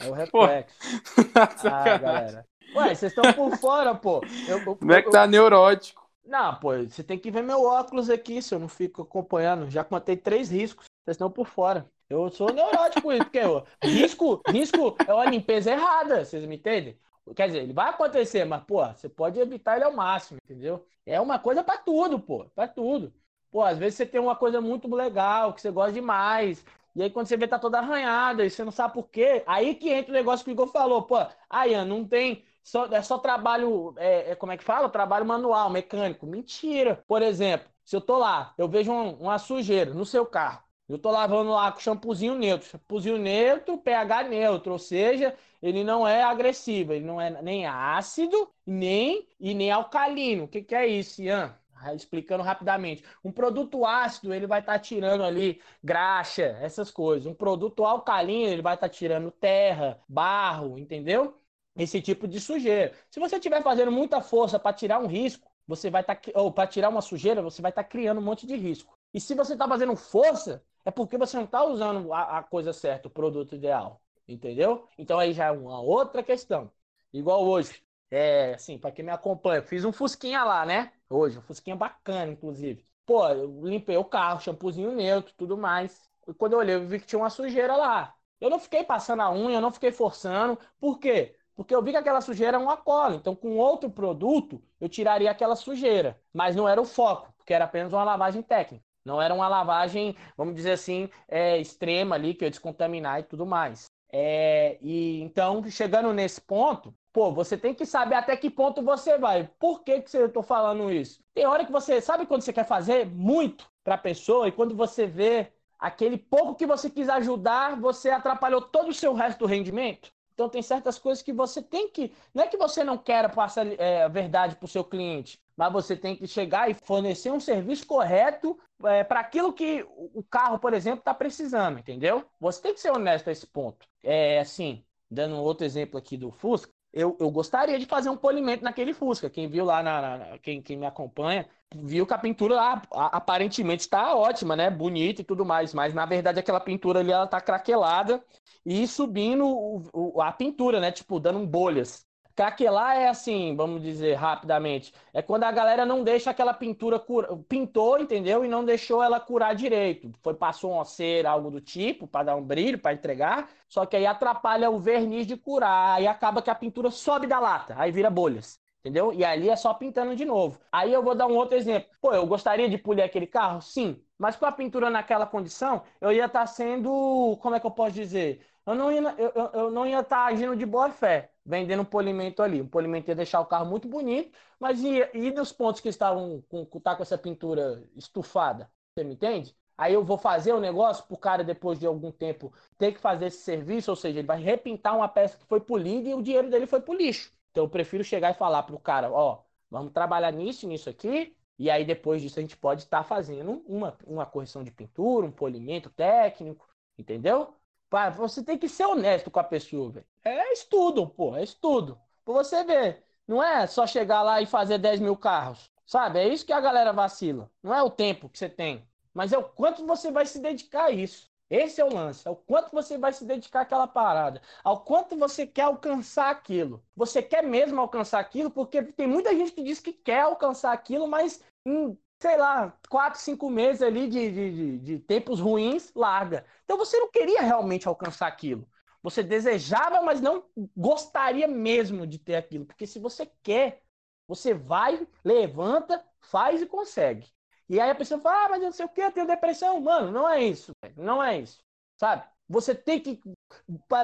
É o reflexo. ah, galera. Ué, vocês estão por fora, pô. Eu, eu-
Como é que tá neurótico?
Não, pô, você tem que ver meu óculos aqui, se eu não fico acompanhando. Já contei três riscos, vocês estão por fora. Eu sou neurótico, porque eu, risco, risco é uma limpeza errada, vocês me entendem? Quer dizer, ele vai acontecer, mas, pô, você pode evitar ele ao máximo, entendeu? É uma coisa pra tudo, pô, pra tudo. Pô, às vezes você tem uma coisa muito legal, que você gosta demais, e aí quando você vê tá toda arranhada, e você não sabe por quê, aí que entra o negócio que o Igor falou, pô, aí, Ian, não tem, só, é só trabalho, é, é, como é que fala? Trabalho manual, mecânico. Mentira. Por exemplo, se eu tô lá, eu vejo um- uma sujeira no seu carro, eu tô lavando lá com shampoozinho neutro, shampoozinho neutro, pH neutro, ou seja, ele não é agressivo, ele não é nem ácido, nem e nem alcalino. O que, que é isso, Ian? Ah, Explicando rapidamente. Um produto ácido, ele vai estar tirando ali graxa, essas coisas. Um produto alcalino, ele vai estar tirando terra, barro, entendeu? Esse tipo de sujeira. Se você estiver fazendo muita força para tirar um risco, você vai estar ou para tirar uma sujeira, você vai estar criando um monte de risco. E se você está fazendo força, é porque você não está usando a, a coisa certa, o produto ideal. Entendeu? Então aí já é uma outra questão. Igual hoje. É, assim, para quem me acompanha, fiz um Fusquinha lá, né? Hoje, um Fusquinha bacana, inclusive. Pô, eu limpei o carro, shampoozinho neutro, tudo mais. E quando eu olhei, eu vi que tinha uma sujeira lá. Eu não fiquei passando a unha, eu não fiquei forçando. Por quê? Porque eu vi que aquela sujeira é uma cola. Então, com outro produto, eu tiraria aquela sujeira. Mas não era o foco, porque era apenas uma lavagem técnica. Não era uma lavagem, vamos dizer assim, é, extrema ali, que eu descontaminar e tudo mais. É, e então, chegando nesse ponto, pô, você tem que saber até que ponto você vai. Por que, que eu tô falando isso? Tem hora que você sabe quando você quer fazer muito para a pessoa e quando você vê aquele pouco que você quis ajudar, você atrapalhou todo o seu resto do rendimento. Então tem certas coisas que você tem que. Não é que você não queira passar é, a verdade para o seu cliente, mas você tem que chegar e fornecer um serviço correto é, para aquilo que o carro, por exemplo, está precisando, entendeu? Você tem que ser honesto a esse ponto. É assim, dando outro exemplo aqui do Fusca, eu, eu gostaria de fazer um polimento naquele Fusca. Quem viu lá, na, na- quem, quem me acompanha, viu que a pintura lá aparentemente está ótima, né? Bonita e tudo mais, mas na verdade aquela pintura ali ela tá craquelada e subindo o- o- a pintura, né? Tipo, dando bolhas. Craquelar é assim, vamos dizer rapidamente, é quando a galera não deixa aquela pintura cura... pintou, entendeu? E não deixou ela curar direito. Foi passou uma cera, algo do tipo, para dar um brilho, para entregar, só que aí atrapalha o verniz de curar, aí acaba que a pintura sobe da lata, aí vira bolhas. Entendeu? E ali é só pintando de novo. Aí eu vou dar um outro exemplo. Pô, eu gostaria de polir aquele carro? Sim. Mas com a pintura naquela condição, eu ia estar sendo. Como é que eu posso dizer? Eu não ia, eu, eu- não ia estar agindo de boa fé, vendendo um polimento ali. Um polimento ia deixar o carro muito bonito, mas ia, e nos pontos que estavam com, tá com essa pintura estufada? Você me entende? Aí eu vou fazer o negócio pro cara, depois de algum tempo, ter que fazer esse serviço, ou seja, ele vai repintar uma peça que foi polida e o dinheiro dele foi pro lixo. Então eu prefiro chegar e falar pro cara, ó, vamos trabalhar nisso, nisso aqui, e aí depois disso a gente pode estar fazendo uma, uma correção de pintura, um polimento técnico, entendeu? Você tem que ser honesto com a pessoa, velho. É estudo, pô, é estudo. Pra você ver. Não é só chegar lá e fazer 10 mil carros. Sabe? É isso que a galera vacila. Não é o tempo que você tem, mas é o quanto você vai se dedicar a isso. Esse é o lance, é o quanto você vai se dedicar àquela parada, ao quanto você quer alcançar aquilo. Você quer mesmo alcançar aquilo, porque tem muita gente que diz que quer alcançar aquilo, mas em, sei lá, quatro, cinco meses ali de, de, de, tempos ruins, larga. Então você não queria realmente alcançar aquilo. Você desejava, mas não gostaria mesmo de ter aquilo. Porque se você quer, você vai, levanta, faz e consegue. E aí a pessoa fala, ah, mas eu não sei o que, eu tenho depressão. Mano, não é isso, não é isso. Sabe? Você tem que.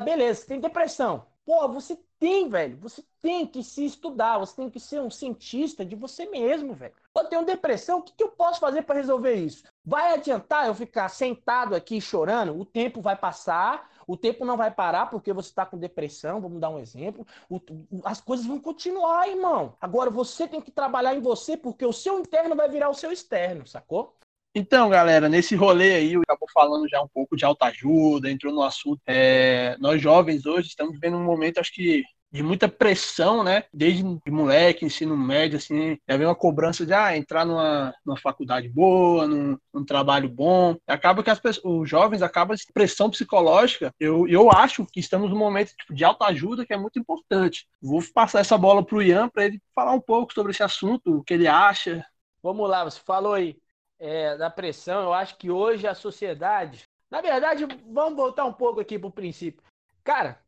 Beleza, você tem depressão. Pô, você tem, velho. Você tem que se estudar, você tem que ser um cientista de você mesmo, velho. Eu tenho depressão, o que, que eu posso fazer para resolver isso? Vai adiantar eu ficar sentado aqui chorando? O tempo vai passar, o tempo não vai parar porque você está com depressão, vamos dar um exemplo. O, as coisas vão continuar, irmão. Agora você tem que trabalhar em você porque o seu interno vai virar o seu externo, sacou?
Então, galera, nesse rolê aí, eu acabou falando já um pouco de autoajuda, entrou no assunto. É, nós jovens hoje estamos vivendo um momento, acho que de muita pressão, né? Desde moleque, ensino médio, assim, já vem uma cobrança de ah, entrar numa, numa faculdade boa, num, num trabalho bom. Acaba que as pessoas, os jovens acabam pressão psicológica. Eu, eu acho que estamos num momento tipo, de autoajuda que é muito importante. Vou passar essa bola para o Ian para ele falar um pouco sobre esse assunto, o que ele acha.
Vamos lá, você falou aí é, da pressão. Eu acho que hoje a sociedade. Na verdade, vamos voltar um pouco aqui para o princípio. Cara,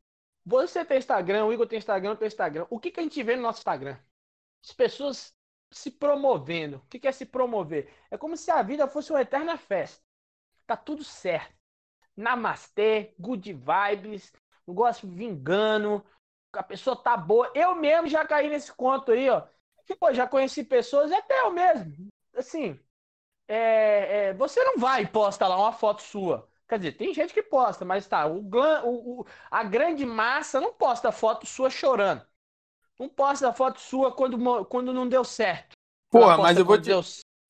você tem Instagram, o Igor tem Instagram, eu tenho Instagram. O que, que a gente vê no nosso Instagram? As pessoas se promovendo. O que, que é se promover? É como se a vida fosse uma eterna festa. Tá tudo certo. Namastê, good vibes, negócio vingando, a pessoa tá boa. Eu mesmo já caí nesse conto aí, ó. Pô, já conheci pessoas, até eu mesmo. Assim, é, é, você não vai e posta lá uma foto sua. Quer dizer, tem gente que posta, mas tá, o, o, o, a grande massa não posta foto sua chorando. Não posta foto sua quando, quando não deu certo.
Porra, mas eu vou, te, deu...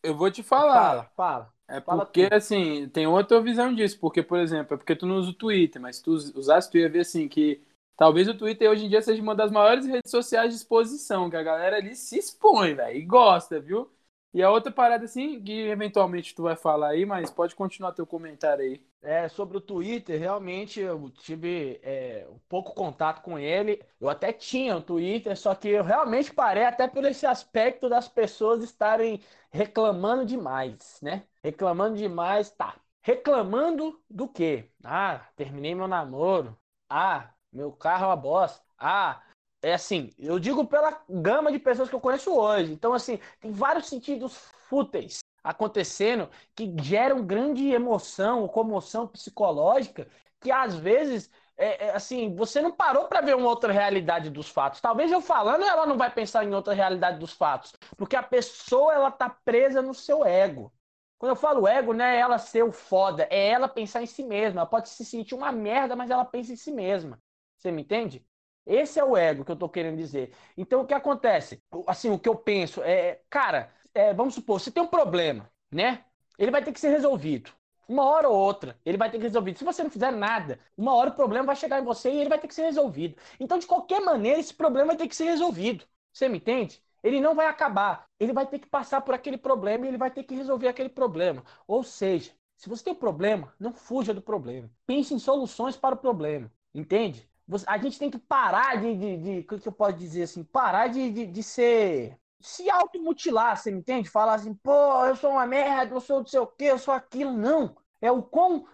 eu vou te falar.
Fala, fala.
É porque, fala assim, tem outra visão disso. Porque, por exemplo, é porque tu não usa o Twitter, mas se tu usasse, tu ia ver, assim, que talvez o Twitter hoje em dia seja uma das maiores redes sociais de exposição, que a galera ali se expõe, velho, e gosta, viu? E a outra parada, assim, que eventualmente tu vai falar aí, mas pode continuar teu comentário aí.
É, sobre o Twitter, realmente eu tive é, um pouco contato com ele. Eu até tinha o Twitter, só que eu realmente parei até por esse aspecto das pessoas estarem reclamando demais, né? Reclamando demais, tá. Reclamando do quê? Ah, terminei meu namoro. Ah, meu carro é uma bosta. Ah, é assim, eu digo pela gama de pessoas que eu conheço hoje. Então, assim, tem vários sentidos fúteis acontecendo que geram grande emoção, comoção psicológica, que às vezes, é, é, assim, você não parou para ver uma outra realidade dos fatos. Talvez eu falando, ela não vai pensar em outra realidade dos fatos, porque a pessoa ela tá presa no seu ego. Quando eu falo ego, não é ela ser o foda, é ela pensar em si mesma. Ela pode se sentir uma merda, mas ela pensa em si mesma. Você me entende? Esse é o ego que eu estou querendo dizer. Então, o que acontece? Assim, o que eu penso é, cara, é, vamos supor, se tem um problema, né? Ele vai ter que ser resolvido. Uma hora ou outra, ele vai ter que ser resolvido. Se você não fizer nada, uma hora o problema vai chegar em você e ele vai ter que ser resolvido. Então, de qualquer maneira, esse problema vai ter que ser resolvido. Você me entende? Ele não vai acabar. Ele vai ter que passar por aquele problema e ele vai ter que resolver aquele problema. Ou seja, se você tem um problema, não fuja do problema. Pense em soluções para o problema. Entende? A gente tem que parar de, de, de, o que eu posso dizer assim, parar de, de, de ser, se automutilar, você me entende? Falar assim, pô, eu sou uma merda, eu sou não sei o quê, eu sou aquilo. Não, é o quão,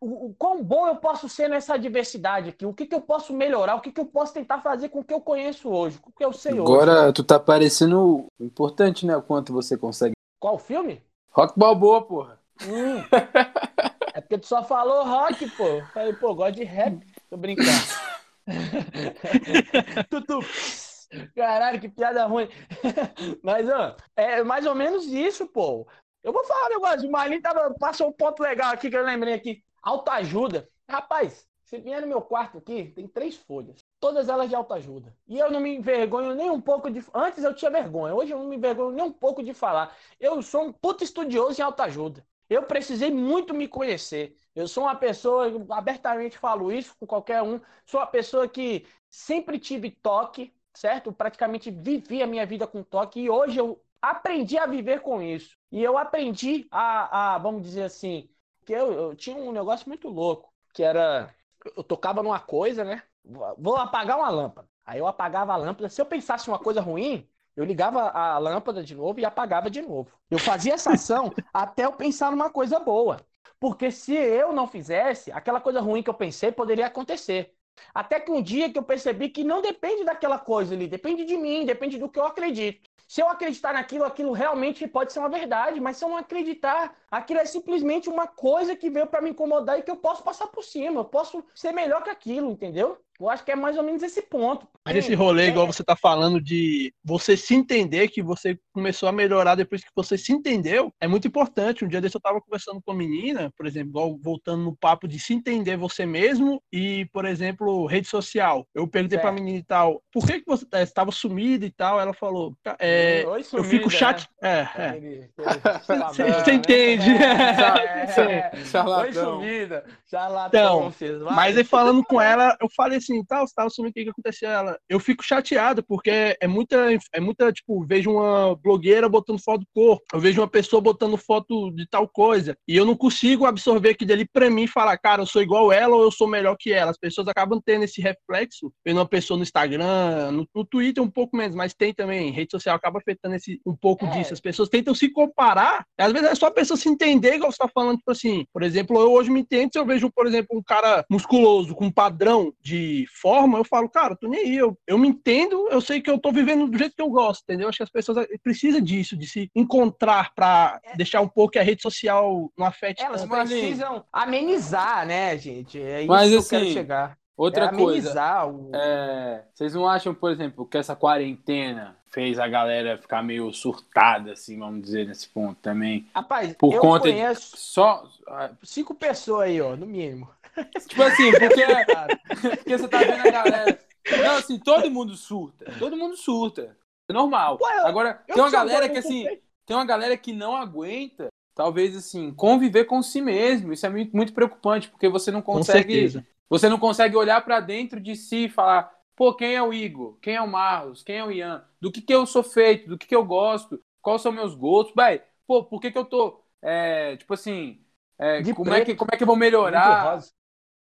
o, o quão bom eu posso ser nessa diversidade aqui, o que, que eu posso melhorar, o que, que eu posso tentar fazer com o que eu conheço hoje, com o que eu sei
Agora,
hoje.
Agora, tu tá parecendo importante, né, o quanto você consegue.
Qual filme?
Rock Balboa, porra.
Hum. é porque tu só falou rock, pô. Falei, pô, gosto de rap. Tô brincando. Tutu. Caralho, que piada ruim. Mas, ó, é mais ou menos isso, pô. Eu vou falar um negócio. O Marlin tava, passou um ponto legal aqui que eu lembrei aqui. Autoajuda. Rapaz, se vier no meu quarto aqui, tem três folhas. Todas elas de autoajuda. E eu não me envergonho nem um pouco de. Antes eu tinha vergonha. Hoje eu não me envergonho nem um pouco de falar. Eu sou um puto estudioso em autoajuda. Eu precisei muito me conhecer. Eu sou uma pessoa, abertamente falo isso com qualquer um, sou uma pessoa que sempre tive toque, certo? Praticamente vivi a minha vida com toque e hoje eu aprendi a viver com isso. E eu aprendi a, a vamos dizer assim, que eu, eu tinha um negócio muito louco, que era. Eu tocava numa coisa, né? Vou apagar uma lâmpada. Aí eu apagava a lâmpada. Se eu pensasse uma coisa ruim, eu ligava a lâmpada de novo e apagava de novo. Eu fazia essa ação até eu pensar numa coisa boa. Porque se eu não fizesse, aquela coisa ruim que eu pensei poderia acontecer. Até que um dia que eu percebi que não depende daquela coisa ali, depende de mim, depende do que eu acredito. Se eu acreditar naquilo, aquilo realmente pode ser uma verdade, mas se eu não acreditar, aquilo é simplesmente uma coisa que veio para me incomodar e que eu posso passar por cima, eu posso ser melhor que aquilo, entendeu? Eu acho que é mais ou menos esse ponto.
Mas esse rolê, igual você tá falando, de você se entender que você começou a melhorar depois que você se entendeu, é muito importante. Um dia desse eu tava conversando com uma menina, por exemplo, igual voltando no papo de se entender você mesmo e, por exemplo, rede social. Eu perguntei certo. pra menina e tal, por que, que você estava é, sumida e tal? Ela falou, é, Oi, sumida, eu fico chato. Né? É, é. Você entende?
É, Charlatão. Oi, sumida. Charlatão.
Então, mas aí falando com ela, eu falei assim, tal, tal, sumindo, o que que aconteceu? Ela, eu fico chateado, porque é muita, é muita, tipo, vejo uma blogueira botando foto do corpo, eu vejo uma pessoa botando foto de tal coisa, e eu não consigo absorver aquilo ali pra mim e falar, cara, eu sou igual ela ou eu sou melhor que ela. As pessoas acabam tendo esse reflexo, vendo uma pessoa no Instagram, no, no Twitter um pouco menos, mas tem também, rede social acaba afetando esse, um pouco é. disso. As pessoas tentam se comparar, às vezes é só a pessoa se entender, igual você tá falando, tipo assim, por exemplo, eu hoje me entendo se eu vejo, por exemplo, um cara musculoso com um padrão de forma, eu falo, cara, tô nem aí, eu, eu me entendo, eu sei que eu tô vivendo do jeito que eu gosto, entendeu? Acho que as pessoas precisam disso, de se encontrar para é. deixar um pouco que a rede social não afete
Elas tanto. precisam amenizar, né, gente? É isso Mas, que assim, eu quero assim, chegar.
Outra é coisa, o... é, vocês não acham, por exemplo, que essa quarentena fez a galera ficar meio surtada, assim, vamos dizer, nesse ponto também?
Rapaz, por eu conta conheço de... só cinco pessoas aí, ó, no mínimo.
Tipo assim, porque, porque você tá vendo a galera. Não, assim, todo mundo surta. Todo mundo surta. É normal. Ué, Agora, tem uma galera que, assim, tem uma galera que não aguenta, talvez, assim, conviver com si mesmo. Isso é muito, muito preocupante, porque você não consegue. Você não consegue olhar para dentro de si e falar, pô, quem é o Igor? Quem é o Marlos? Quem é o Ian? Do que, que eu sou feito? Do que, que eu gosto? Quais são meus gostos? Vai, pô, por que, que eu tô. É, tipo assim. É, como, é que, como é que eu vou melhorar?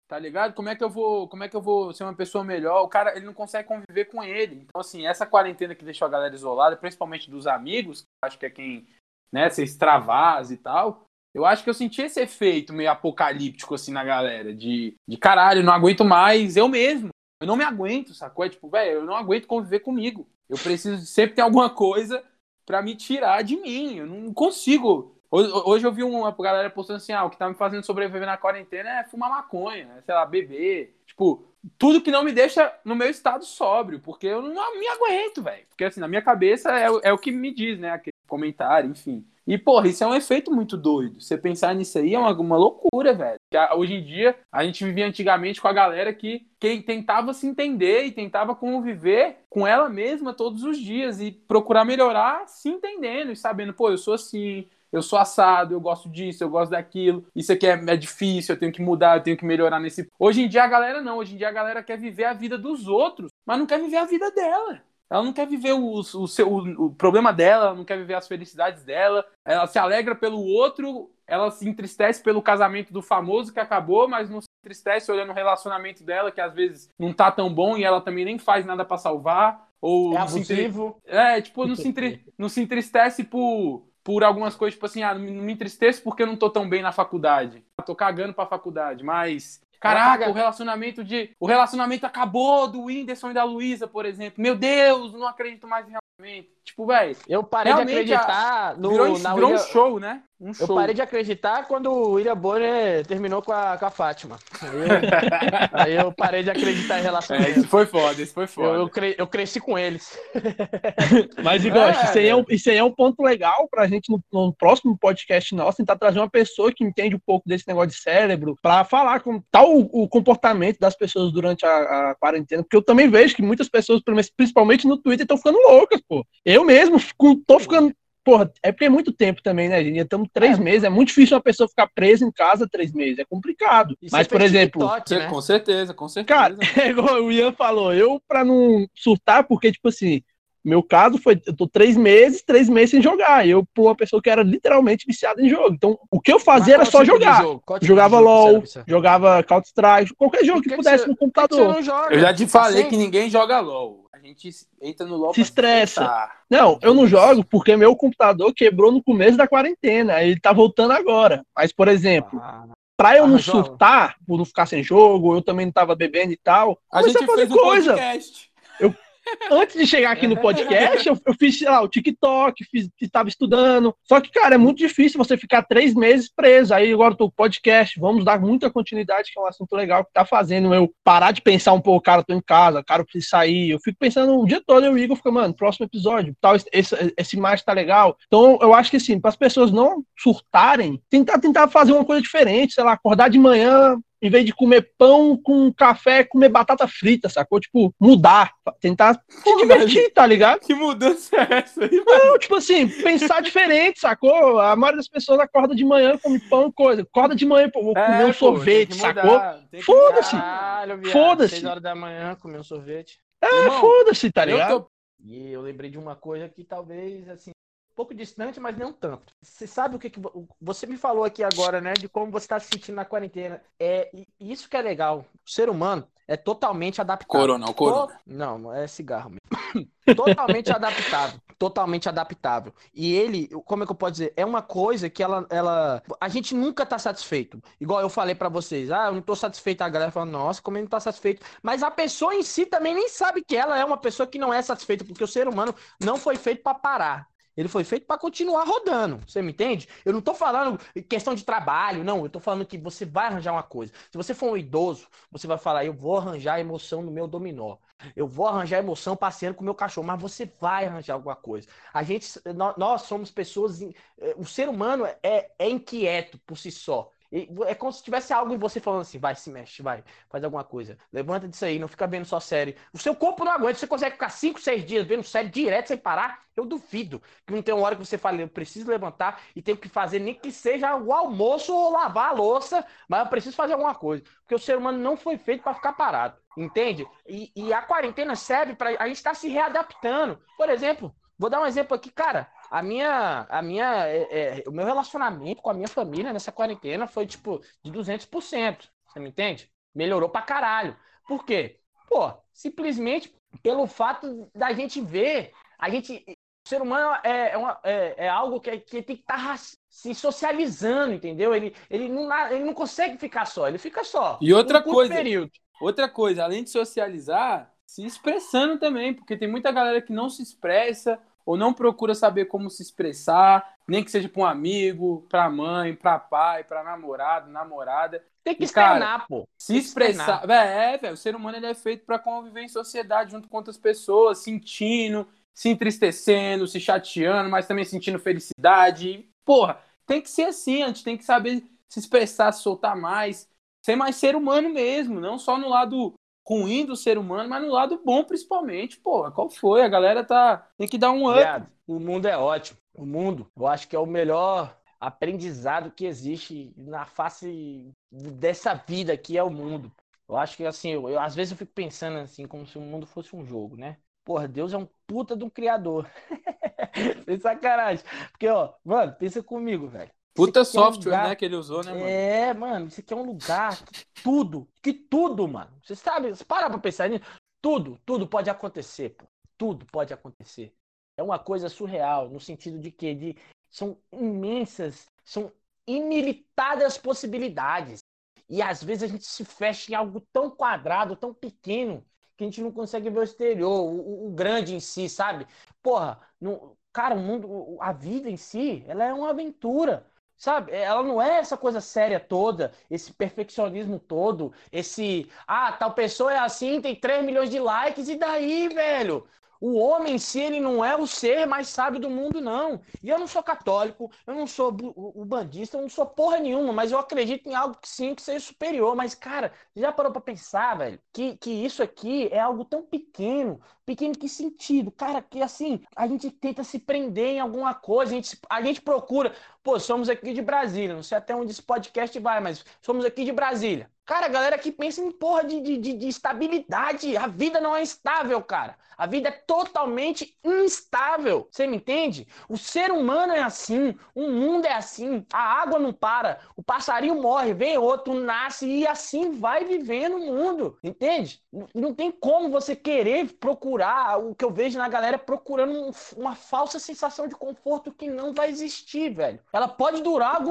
Tá ligado? Como é que eu vou, como é que eu vou ser uma pessoa melhor? O cara, ele não consegue conviver com ele. Então assim, essa quarentena que deixou a galera isolada, principalmente dos amigos, acho que é quem, né, se extravasa e tal. Eu acho que eu senti esse efeito meio apocalíptico assim na galera, de, de caralho, não aguento mais eu mesmo. Eu não me aguento, sacou? É tipo, velho, eu não aguento conviver comigo. Eu preciso sempre ter alguma coisa para me tirar de mim. Eu não consigo Hoje eu vi uma galera postando assim, ah, o que tá me fazendo sobreviver na quarentena é fumar maconha, é, sei lá, beber. Tipo, tudo que não me deixa no meu estado sóbrio, porque eu não me aguento, velho. Porque assim, na minha cabeça é, é o que me diz, né? Comentário, enfim. E, porra, isso é um efeito muito doido. Você pensar nisso aí é uma, uma loucura, velho. Hoje em dia, a gente vivia antigamente com a galera que quem tentava se entender e tentava conviver com ela mesma todos os dias e procurar melhorar se entendendo e sabendo, pô, eu sou assim, eu sou assado, eu gosto disso, eu gosto daquilo, isso aqui é, é, difícil, eu tenho que mudar, eu tenho que melhorar nesse. Hoje em dia a galera não, hoje em dia a galera quer viver a vida dos outros, mas não quer viver a vida dela. Ela não quer viver o, o, seu, o, o problema dela, ela não quer viver as felicidades dela, ela se alegra pelo outro, ela se entristece pelo casamento do famoso que acabou, mas não se entristece olhando o relacionamento dela, que às vezes não tá tão bom e ela também nem faz nada para salvar. Ou
é abusivo.
Se... É, tipo, não se, entre... não se entristece por por algumas coisas, tipo assim, ah, não me entristeço porque eu não tô tão bem na faculdade. Eu tô cagando pra faculdade, mas. Caraca, o relacionamento de. O relacionamento acabou do Whindersson e da Luísa, por exemplo. Meu Deus, não acredito mais em relacionamento. Tipo, velho.
Eu parei de acreditar
no. Virou, na virou William... um show, né? Um
show. Eu parei de acreditar quando o William Bonner terminou com a, com a Fátima. Aí eu, aí eu parei de acreditar em relação
é, Isso foi foda, isso foi foda.
Eu, eu, cre... eu cresci com eles.
Mas, Igor, é, isso, aí é um, isso aí é um ponto legal pra gente no, no, próximo podcast nosso tentar trazer uma pessoa que entende um pouco desse negócio de cérebro pra falar como tá o, o comportamento das pessoas durante a, a, quarentena. Porque eu também vejo que muitas pessoas, principalmente no Twitter, estão ficando loucas, pô. Eu mesmo fico, tô ficando Porra, é porque é muito tempo também, né, gente? Estamos três é. meses. É muito difícil uma pessoa ficar presa em casa três meses. É complicado. Isso Mas, por exemplo.
TikTok, né? Com certeza, com certeza.
Cara, é igual o Ian falou, eu, pra não surtar, porque, tipo assim, Meu caso foi, eu tô três meses, três meses sem jogar. Eu, por uma pessoa que era literalmente viciada em jogo. Então, o que eu fazia era só
tipo
jogar.
Tipo
jogava LOL, jogava Counter-Strike, qualquer jogo que, que, pudesse
que
no computador.
Eu já te falei que ninguém joga LOL. A gente entra no LOL
se estressa. Se não, eu não jogo porque meu computador quebrou no começo da quarentena. Ele tá voltando agora. Mas, por exemplo, ah. Pra eu ah, não surtar, por não ficar sem jogo, eu também não tava bebendo e tal.
A gente a fazer fez coisa. podcast.
Antes de chegar aqui no podcast, eu, eu fiz, sei lá, o TikTok, fiz, estava estudando. Só que, cara, é muito difícil você ficar três meses preso. Aí agora tô podcast, vamos dar muita continuidade, que é um assunto legal que tá fazendo eu parar de pensar um pouco, cara, tô em casa, cara, eu preciso sair. Eu fico pensando o dia todo, eu e Igor fica, mano, próximo episódio, tal, esse, esse mais tá legal. Então, eu acho que assim, para as pessoas não surtarem, tentar tentar fazer uma coisa diferente, sei lá, acordar de manhã, em vez de comer pão com café, comer batata frita, sacou? Tipo, mudar, tentar se divertir, tá ligado?
Que mudança é essa aí,
Não, tipo assim, pensar diferente, sacou? A maioria das pessoas acorda de manhã, come pão, coisa. Acorda de manhã, pô, vou é, comer um pô, sorvete, sacou? Foda-se. Foda-se. 6
horas da manhã, comer um sorvete.
É, foda-se, tá ligado? Tô...
E eu lembrei de uma coisa que talvez, assim, pouco distante, mas não tanto. Você sabe o que, que você me falou aqui agora, né? De como você está se sentindo na quarentena. É isso que é legal. O ser humano é totalmente adaptável.
Corona, o corona.
Não, é cigarro mesmo. totalmente adaptável. Totalmente adaptável. E ele, como é que eu posso dizer? É uma coisa que ela. ela a gente nunca tá satisfeito. Igual eu falei para vocês. Ah, eu não tô satisfeito. A galera fala, nossa, como ele não tá satisfeito. Mas a pessoa em si também nem sabe que ela é uma pessoa que não é satisfeita, porque o ser humano não foi feito para parar. Ele foi feito para continuar rodando. Você me entende? Eu não estou falando questão de trabalho, não. Eu estou falando que você vai arranjar uma coisa. Se você for um idoso, você vai falar: eu vou arranjar emoção no meu dominó. Eu vou arranjar emoção passeando com o meu cachorro, mas você vai arranjar alguma coisa. A gente, nós, somos pessoas. Eh, o ser humano é, é inquieto por si só. É como se tivesse algo em você falando assim, vai, se mexe, vai, faz alguma coisa. Levanta disso aí, não fica vendo só série. O seu corpo não aguenta, você consegue ficar 5, 6 dias vendo série direto sem parar? Eu duvido. Que não tem uma hora que você fala, eu preciso levantar e tenho que fazer, nem que seja o almoço ou lavar a louça, mas eu preciso fazer alguma coisa. Porque o ser humano não foi feito para ficar parado, entende? E, e a quarentena serve para a gente estar tá se readaptando. Por exemplo, vou dar um exemplo aqui, cara a minha, a minha, é, é, o meu relacionamento com a minha família nessa quarentena foi tipo de 200%. Você me entende? Melhorou pra caralho. Por quê? Pô, simplesmente pelo fato da gente ver, a gente, o ser humano é, é, uma, é, é algo que, que tem que estar tá se socializando, entendeu? Ele, ele, não, ele não consegue ficar só, ele fica só.
E outra coisa, período. outra coisa, além de socializar, se expressando também, porque tem muita galera que não se expressa, ou não procura saber como se expressar, nem que seja para um amigo, para mãe, para pai, para namorado, namorada.
Tem que externar, pô.
Se expressar. É, velho, o ser humano ele é feito para conviver em sociedade junto com outras pessoas, sentindo, se entristecendo, se chateando, mas também sentindo felicidade. Porra, tem que ser assim, a gente tem que saber se expressar, se soltar mais, ser mais ser humano mesmo, não só no lado ruim do ser humano, mas no lado bom principalmente, pô, qual foi? A galera tá tem que dar um up.
o mundo é ótimo. O mundo, eu acho que é o melhor aprendizado que existe na face dessa vida que é o mundo. Eu acho que assim, eu, eu, às vezes eu fico pensando assim, como se o mundo fosse um jogo, né? Porra, Deus é um puta de um criador. Sem sacanagem. Porque, ó, mano, pensa comigo, velho.
Puta software, é um lugar... né, que ele usou, né, mano?
É, mano, isso aqui é um lugar que tudo, que tudo, mano. Você sabe, você para pra pensar nisso. Tudo, tudo pode acontecer, pô. Tudo pode acontecer. É uma coisa surreal, no sentido de que de, são imensas, são imilitadas possibilidades. E às vezes a gente se fecha em algo tão quadrado, tão pequeno, que a gente não consegue ver o exterior, o, o grande em si, sabe? Porra, no, cara, o mundo, a vida em si, ela é uma aventura. Sabe? Ela não é essa coisa séria toda, esse perfeccionismo todo, esse. Ah, tal pessoa é assim, tem 3 milhões de likes, e daí, velho? O homem em si, ele não é o ser mais sábio do mundo, não. E eu não sou católico, eu não sou o bandista, eu não sou porra nenhuma, mas eu acredito em algo que sim, que seja superior. Mas, cara, já parou pra pensar, velho, que, que isso aqui é algo tão pequeno, pequeno que sentido? Cara, que assim, a gente tenta se prender em alguma coisa, a gente, a gente procura. Pô, somos aqui de Brasília, não sei até onde esse podcast vai, mas somos aqui de Brasília. Cara, galera que pensa em porra de, de, de, de estabilidade. A vida não é estável, cara. A vida é totalmente instável. Você me entende? O ser humano é assim, o mundo é assim, a água não para, o passarinho morre, vem outro, nasce e assim vai vivendo o mundo. Entende? Não tem como você querer procurar o que eu vejo na galera procurando um, uma falsa sensação de conforto que não vai existir, velho. Ela pode durar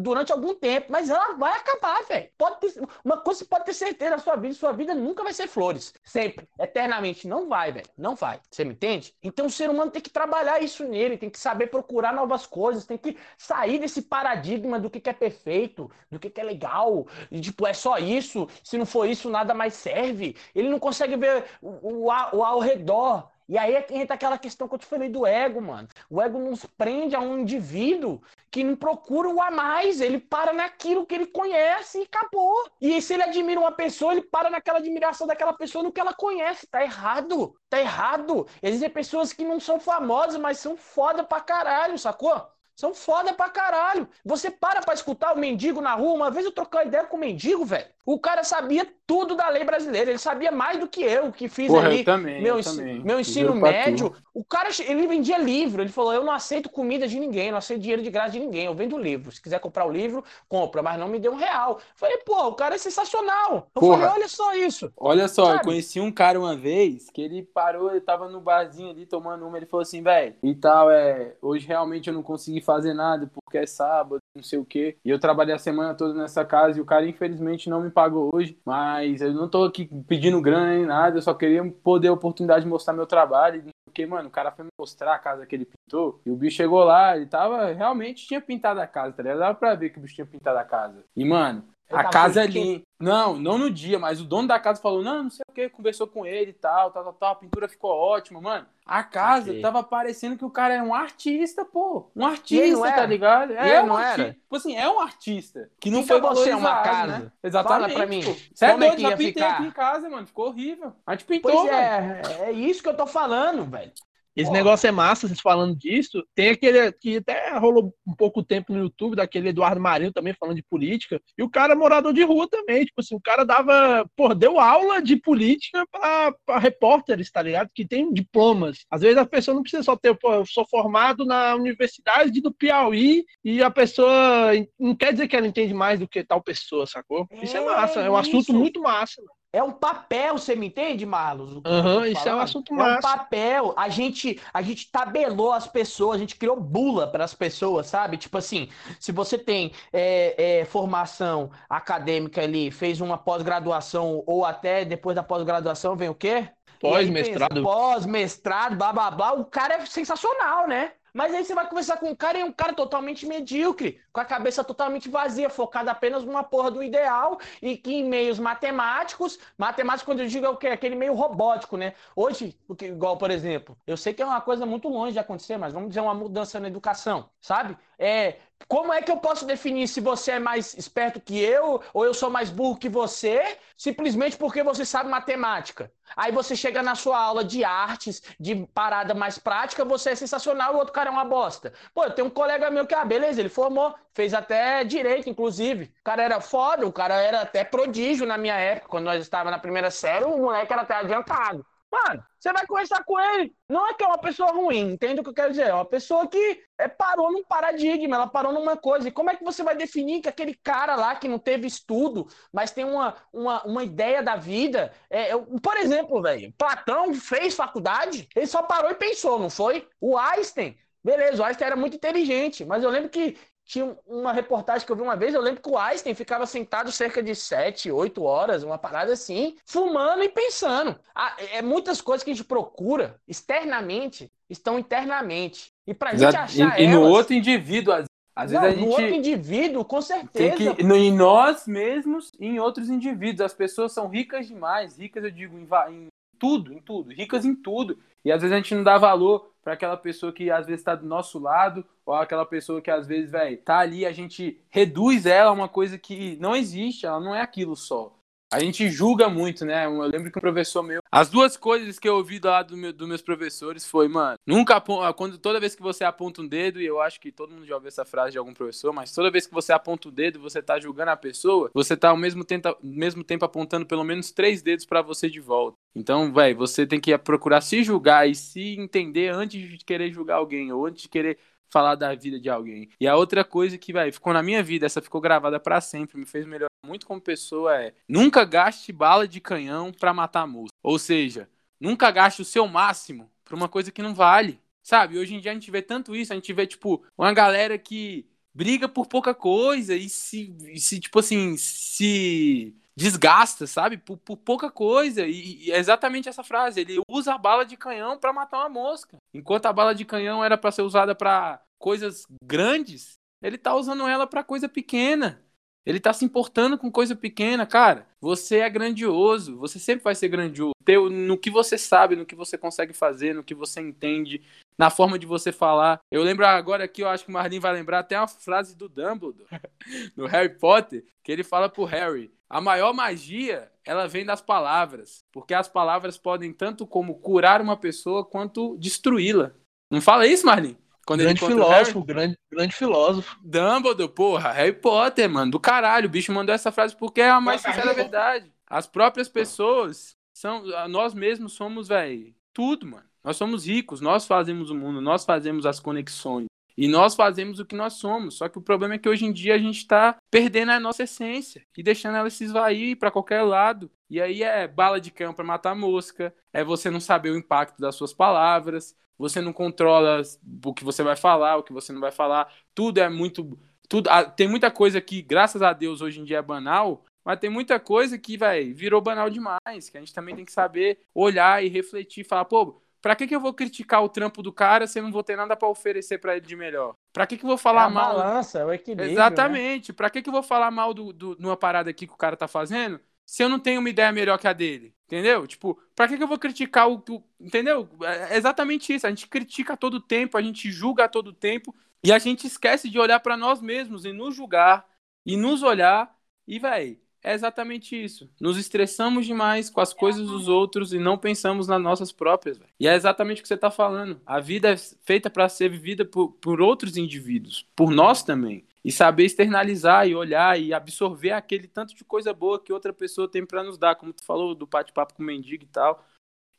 durante algum tempo, mas ela vai acabar, velho. Pode uma coisa você pode ter certeza, a sua vida, sua vida nunca vai ser flores. Sempre, eternamente. Não vai, velho. Não vai. Você me entende? Então o ser humano tem que trabalhar isso nele, tem que saber procurar novas coisas, tem que sair desse paradigma do que, que é perfeito, do que, que é legal. E, tipo, é só isso. Se não for isso, nada mais serve. Ele não consegue ver o, o, o ao redor. E aí é entra aquela questão que eu te falei do ego, mano. O ego nos prende a um indivíduo que não procura o a mais, ele para naquilo que ele conhece e acabou. E se ele admira uma pessoa, ele para naquela admiração daquela pessoa no que ela conhece. Tá errado, tá errado. Existem pessoas que não são famosas, mas são foda pra caralho, sacou? São foda pra caralho. Você para pra escutar o mendigo na rua. Uma vez eu troquei ideia com o mendigo, velho. O cara sabia tudo da lei brasileira. Ele sabia mais do que eu, que fiz
Porra,
ali.
eu também,
meu,
eu também.
meu ensino médio.
tu.
O cara, ele vendia livro. Ele falou: Eu não aceito comida de ninguém, não aceito dinheiro de graça de ninguém. Eu vendo livro. Se quiser comprar o livro, compra, mas não me dê um real. Eu falei: Pô, o cara é sensacional. Eu
Porra.
falei: Olha só isso.
Olha só, eu
Sabe?
conheci um cara uma vez que ele parou, ele tava no barzinho ali tomando uma, ele falou assim, velho, e tal, é, hoje realmente eu não consegui fazer nada porque é sábado, não sei o quê. E eu trabalhei a semana toda nessa casa e o cara infelizmente não me pagou hoje, mas eu não tô aqui pedindo grana nem nada, eu só queria poder a oportunidade de mostrar meu trabalho, porque, mano, o cara foi mostrar a casa que ele pintou, e o bicho chegou lá, ele tava, realmente tinha pintado a casa, tá ligado? Dava pra ver que o bicho tinha pintado a casa. E, mano, A casa ali. Não, não no dia, mas o dono da casa falou: não, não sei o que, conversou com ele e tal, tal, tal, tal, a pintura ficou ótima, mano. A casa
Ok.
tava parecendo que o cara é um artista, pô. Um artista, tá ligado? É um
não
artista.
era?
Tipo assim, é um artista. Que não
Pinta
foi
você
valorizado,
uma casa.
né? Exatamente.
Fala pra mim,
pô. Você é
é
doido, já pintei
ficar?
aqui em casa, mano. Ficou horrível. A gente pintou,
Pois é, é isso que eu tô falando, velho.
Esse
Porra.
negócio é massa, vocês falando disso. Tem aquele que até rolou um pouco tempo no YouTube, daquele Eduardo Marinho também falando de política. E o cara é morador de rua também. Tipo assim, o cara dava, pô, deu aula de política pra, pra repórteres, tá ligado? Que tem diplomas. Às vezes a pessoa não precisa só ter, pô, eu sou formado na Universidade do Piauí e a pessoa não quer dizer que ela entende mais do que tal pessoa, sacou? Isso é
É
massa, é um assunto
isso.
muito massa. mano.
É um papel, você me entende, Marlos?
Aham,
tô
isso é um assunto
É um
massa.
papel. A gente, a gente tabelou as pessoas, a gente criou bula para as pessoas, sabe? Tipo assim, se você tem é, é, formação acadêmica ali, fez uma pós-graduação ou até depois da pós-graduação vem o quê?
Pós-mestrado.
Pós-mestrado, blá blá blá. O cara é sensacional, né? Mas aí você vai conversar com um cara e um cara totalmente medíocre, com a cabeça totalmente vazia, focado apenas numa porra do ideal e que em meios matemáticos, matemática quando eu digo é o quê? Aquele meio robótico, né? Hoje, igual, por exemplo, eu sei que é uma coisa muito longe de acontecer, mas vamos dizer uma mudança na educação, sabe? É, como é que eu posso definir se você é mais esperto que eu ou eu sou mais burro que você, simplesmente porque você sabe matemática? Aí você chega na sua aula de artes, de parada mais prática, você é sensacional o outro cara é uma bosta. Pô, eu tenho um colega meu que, ah, beleza, ele formou, fez até direito, inclusive. O cara era foda, o cara era até prodígio na minha época, quando nós estávamos na primeira série, o moleque era até adiantado. Mano, você vai conversar com ele. Não é que é uma pessoa ruim, entende o que eu quero dizer? É uma pessoa que é, parou num paradigma, ela parou numa coisa. E como é que você vai definir que aquele cara lá que não teve estudo, mas tem uma, uma, uma ideia da vida. É, eu- por exemplo, velho, Platão fez faculdade, ele só parou e pensou, não foi? O Einstein, beleza, o Einstein era muito inteligente, mas eu lembro que tinha uma reportagem que eu vi uma vez, eu lembro que o Einstein ficava sentado cerca de 7, 8 horas, uma parada assim, fumando e pensando. Ah, é muitas coisas que a gente procura externamente estão internamente. E pra gente
Exato.
achar
E, e no outro indivíduo, às, às
Não,
vezes a
no outro
gente
indivíduo, com
tem
certeza.
que. no- Em nós mesmos e em outros indivíduos. As pessoas são ricas demais. Ricas, eu digo, em, em tudo, em tudo. Ricas em tudo. E às vezes a gente não dá valor para aquela pessoa que às vezes está do nosso lado, ou aquela pessoa que às vezes, velho, tá ali, a gente reduz ela a uma coisa que não existe, ela não é aquilo só. A gente julga muito, né? Eu lembro que um professor meu. As duas coisas que eu ouvi lado do meu, dos meus professores foi, mano, nunca quando toda vez que você aponta um dedo, e eu acho que todo mundo já ouviu essa frase de algum professor, mas toda vez que você aponta o dedo, você tá julgando a pessoa, você tá ao mesmo tempo, mesmo tempo apontando pelo menos três dedos para você de volta. Então, velho, você tem que procurar se julgar e se entender antes de querer julgar alguém, ou antes de querer falar da vida de alguém. E a outra coisa que, vai ficou na minha vida, essa ficou gravada para sempre, me fez melhorar muito como pessoa é: nunca gaste bala de canhão para matar moço. Ou seja, nunca gaste o seu máximo pra uma coisa que não vale. Sabe? Hoje em dia a gente vê tanto isso, a gente vê, tipo, uma galera que briga por pouca coisa e se, e se tipo assim, se desgasta, sabe? Por, por pouca coisa. E, e, é exatamente essa frase. Ele usa a bala de canhão para matar uma mosca. Enquanto a bala de canhão era para ser usada para coisas grandes, ele tá usando ela para coisa pequena. Ele tá se importando com coisa pequena, cara. Você é grandioso, você sempre vai ser grandioso. No que você sabe, no que você consegue fazer, no que você entende, na forma de você falar. Eu lembro agora aqui, eu acho que o Marlin vai lembrar até uma frase do Dumbledore, no Harry Potter, que ele fala pro Harry: a maior magia, ela vem das palavras, porque as palavras podem tanto como curar uma pessoa quanto destruí-la. Não fala isso, Marlin?
Quando grande filósofo, grande, grande filósofo.
Dumbledore, porra, Harry Potter, mano, do caralho. O bicho mandou essa frase porque é a mais sincera verdade. As próprias pessoas são. Nós mesmos somos, velho, tudo, mano. Nós somos ricos, nós fazemos o mundo, nós fazemos as conexões. E nós fazemos o que nós somos. Só que o problema é que hoje em dia a gente está perdendo a nossa essência e deixando ela se esvair para qualquer lado. E aí é bala de cão para matar mosca, é você não saber o impacto das suas palavras, você não controla o que você vai falar, o que você não vai falar. Tudo é muito. tudo Tem muita coisa que, graças a Deus, hoje em dia é banal, mas tem muita coisa que, vai virou banal demais, que a gente também tem que saber olhar e refletir, falar, pô, pra que, que eu vou criticar o trampo do cara se eu não vou ter nada para oferecer para ele de melhor? Pra que, que eu vou falar é mal?
balança, é o equilíbrio. Né?
Exatamente. Né? Pra que, que eu vou falar mal do, do, numa parada aqui que o cara tá fazendo se eu não tenho uma ideia melhor que a dele? Entendeu? Tipo, pra que, que eu vou criticar o. o entendeu? É exatamente isso. A gente critica a todo tempo, a gente julga a todo tempo e a gente esquece de olhar para nós mesmos e nos julgar e nos olhar. E, véi, é exatamente isso. Nos estressamos demais com as coisas dos outros e não pensamos nas nossas próprias. Véio. E é exatamente o que você está falando. A vida é feita para ser vivida por, por outros indivíduos, por nós também e saber externalizar e olhar e absorver aquele tanto de coisa boa que outra pessoa tem para nos dar, como tu falou do bate-papo com o mendigo e tal.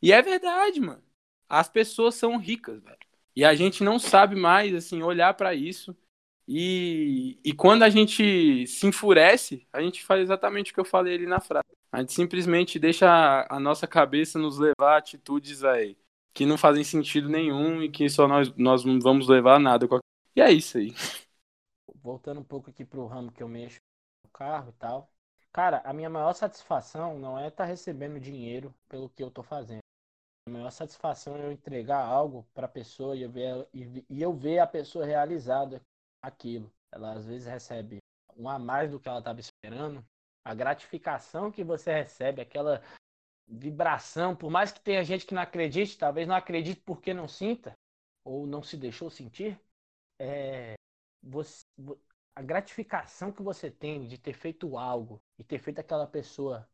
E é verdade, mano. As pessoas são ricas, velho. E a gente não sabe mais assim olhar para isso. E, e quando a gente se enfurece, a gente faz exatamente o que eu falei ali na frase. A gente simplesmente deixa a, nossa cabeça nos levar a atitudes aí que não fazem sentido nenhum e que só nós, nós não vamos levar nada. E é isso aí
voltando um pouco aqui pro ramo que eu mexo no carro e tal. Cara, a minha maior satisfação não é estar tá recebendo dinheiro pelo que eu tô fazendo. A maior satisfação é eu entregar algo para a pessoa e eu, ver, e eu ver a pessoa realizada aquilo. Ela às vezes recebe um a mais do que ela estava esperando. A gratificação que você recebe, aquela vibração, por mais que tenha gente que não acredite, talvez não acredite porque não sinta ou não se deixou sentir, é, você, a gratificação que você tem de ter feito algo e ter feito aquela pessoa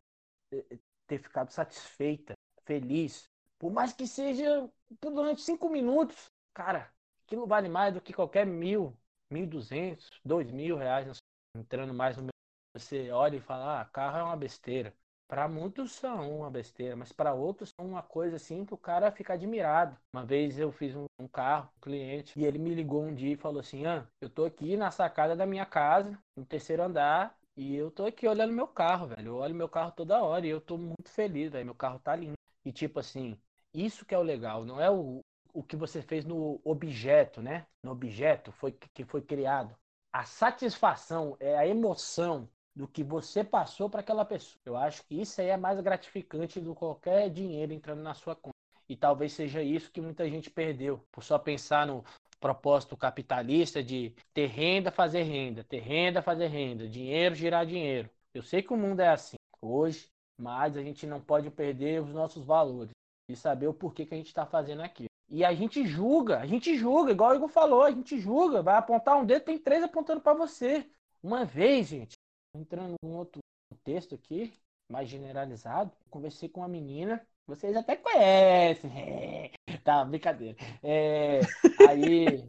eh, eh, ter ficado satisfeita, feliz, por mais que seja durante cinco minutos, cara, aquilo vale mais do que qualquer mil, mil duzentos, dois mil reais entrando mais no meu. Você olha e fala, ah, carro é uma besteira. Para muitos são uma besteira, mas para outros são uma coisa assim que o cara fica admirado. Uma vez eu fiz um, um carro, um cliente, e ele me ligou um dia e falou assim: Ah, eu tô aqui na sacada da minha casa, no terceiro andar, e eu tô aqui olhando meu carro, velho. Eu olho meu carro toda hora e eu tô muito feliz, velho. Meu carro tá lindo. E tipo assim, isso que é o legal, não é o, o que você fez no objeto, né? No objeto foi que foi criado. A satisfação, é a emoção do que você passou para aquela pessoa. Eu acho que isso aí é mais gratificante do que qualquer dinheiro entrando na sua conta. E talvez seja isso que muita gente perdeu, por só pensar no propósito capitalista de ter renda, fazer renda, ter renda, fazer renda, dinheiro, girar dinheiro. Eu sei que o mundo é assim hoje, mas a gente não pode perder os nossos valores e saber o porquê que a gente está fazendo aquilo. E a gente julga, a gente julga, igual o Igor falou, a gente julga, vai apontar um dedo, tem três apontando para você. Uma vez, gente, entrando num outro texto aqui, mais generalizado. Conversei com uma menina, vocês até conhecem. É, tá, brincadeira. É, aí.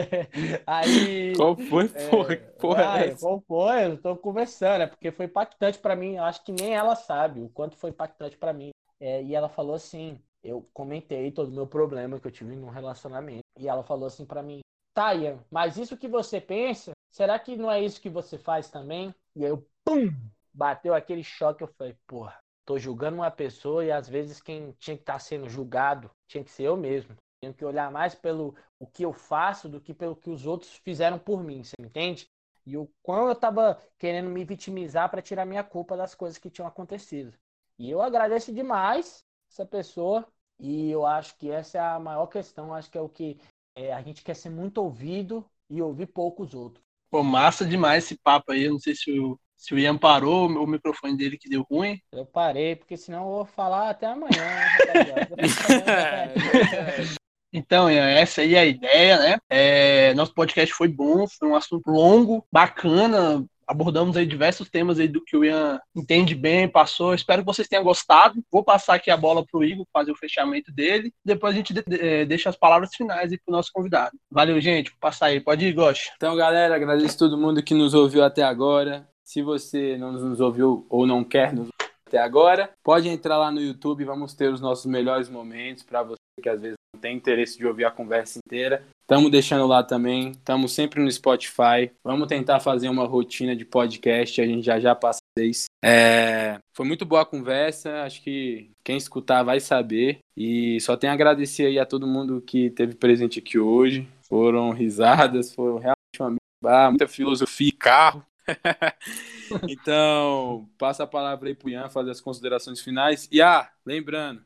aí.
Qual foi, porra? É, porra
ai, é qual foi? Eu tô conversando, é porque foi impactante para mim. Eu acho que nem ela sabe o quanto foi impactante para mim. É, e ela falou assim: eu comentei todo o meu problema que eu tive num relacionamento. E ela falou assim para mim: Ian, mas isso que você pensa, será que não é isso que você faz também? E aí eu, pum, bateu aquele choque. Eu falei, porra, tô julgando uma pessoa e às vezes quem tinha que estar tá sendo julgado tinha que ser eu mesmo. Tenho que olhar mais pelo o que eu faço do que pelo que os outros fizeram por mim, você entende? E o quão eu tava querendo me vitimizar para tirar minha culpa das coisas que tinham acontecido. E eu agradeço demais essa pessoa e eu acho que essa é a maior questão, acho que é o que é, a gente quer ser muito ouvido e ouvir poucos outros.
Pô, massa demais esse papo aí. Eu não sei se o, se o Ian parou, o microfone dele que deu ruim.
Eu parei, porque senão eu vou falar até amanhã.
Então, Ian, essa aí é a ideia, né? É, nosso podcast foi bom, foi um assunto longo, bacana, abordamos aí diversos temas aí do que o Ian entende bem, passou. Espero que vocês tenham gostado. Vou passar aqui a bola para o Igor fazer o fechamento dele. Depois a gente é, deixa as palavras finais aí para o nosso convidado. Valeu, gente. Vou passar aí. Pode ir, Gosto.
Então, galera, agradeço todo mundo que nos ouviu até agora. Se você não nos ouviu ou não quer nos ouvir até agora, pode entrar lá no YouTube. Vamos ter os nossos melhores momentos para você que às vezes não tem interesse de ouvir a conversa inteira. Estamos deixando lá também, estamos sempre no Spotify. Vamos tentar fazer uma rotina de podcast, a gente já já passa isso. É, foi muito boa a conversa, acho que quem escutar vai saber. E só tenho a agradecer aí a todo mundo que teve presente aqui hoje. Foram risadas, foram realmente uma muita filosofia e carro. então, passa a palavra aí pro Ian fazer as considerações finais. E ah, lembrando,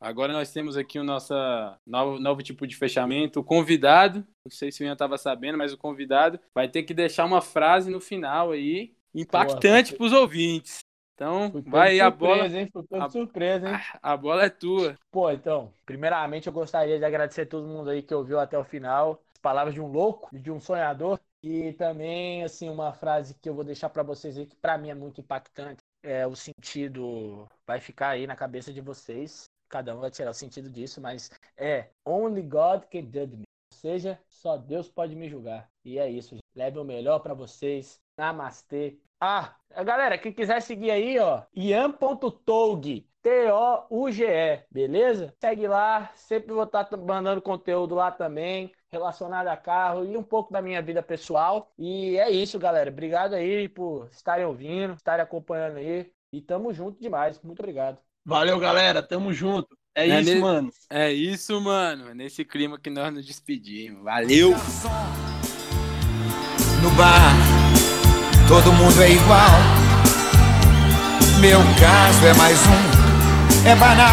Agora nós temos aqui o nosso novo, novo tipo de fechamento. O convidado, não sei se o Ian estava sabendo, mas o convidado vai ter que deixar uma frase no final aí, impactante para os ouvintes. Então, vai aí a bola.
Hein? a, surpresa, hein?
A, a bola é tua.
Pô, então, primeiramente eu gostaria de agradecer a todo mundo aí que ouviu até o final. As palavras de um louco, de um sonhador. E também, assim, uma frase que eu vou deixar para vocês aí, que para mim é muito impactante. É, o sentido vai ficar aí na cabeça de vocês cada um vai tirar o sentido disso, mas é Only God can judge me. Ou seja, só Deus pode me julgar. E é isso. Gente. Leve o melhor para vocês. Namastê. Ah, galera, quem quiser seguir aí, ó, ian.toug, T-O-U-G-E, beleza? Segue lá, sempre vou estar tá mandando conteúdo lá também, relacionado a carro e um pouco da minha vida pessoal. E é isso, galera. Obrigado aí por estarem ouvindo, estarem acompanhando aí. E tamo junto demais. Muito obrigado.
Valeu, galera. Tamo junto. É, é isso, mano.
É isso, mano. É nesse clima que nós nos despedimos. Valeu.
No bar, todo mundo é igual. Meu caso é mais um, é banal.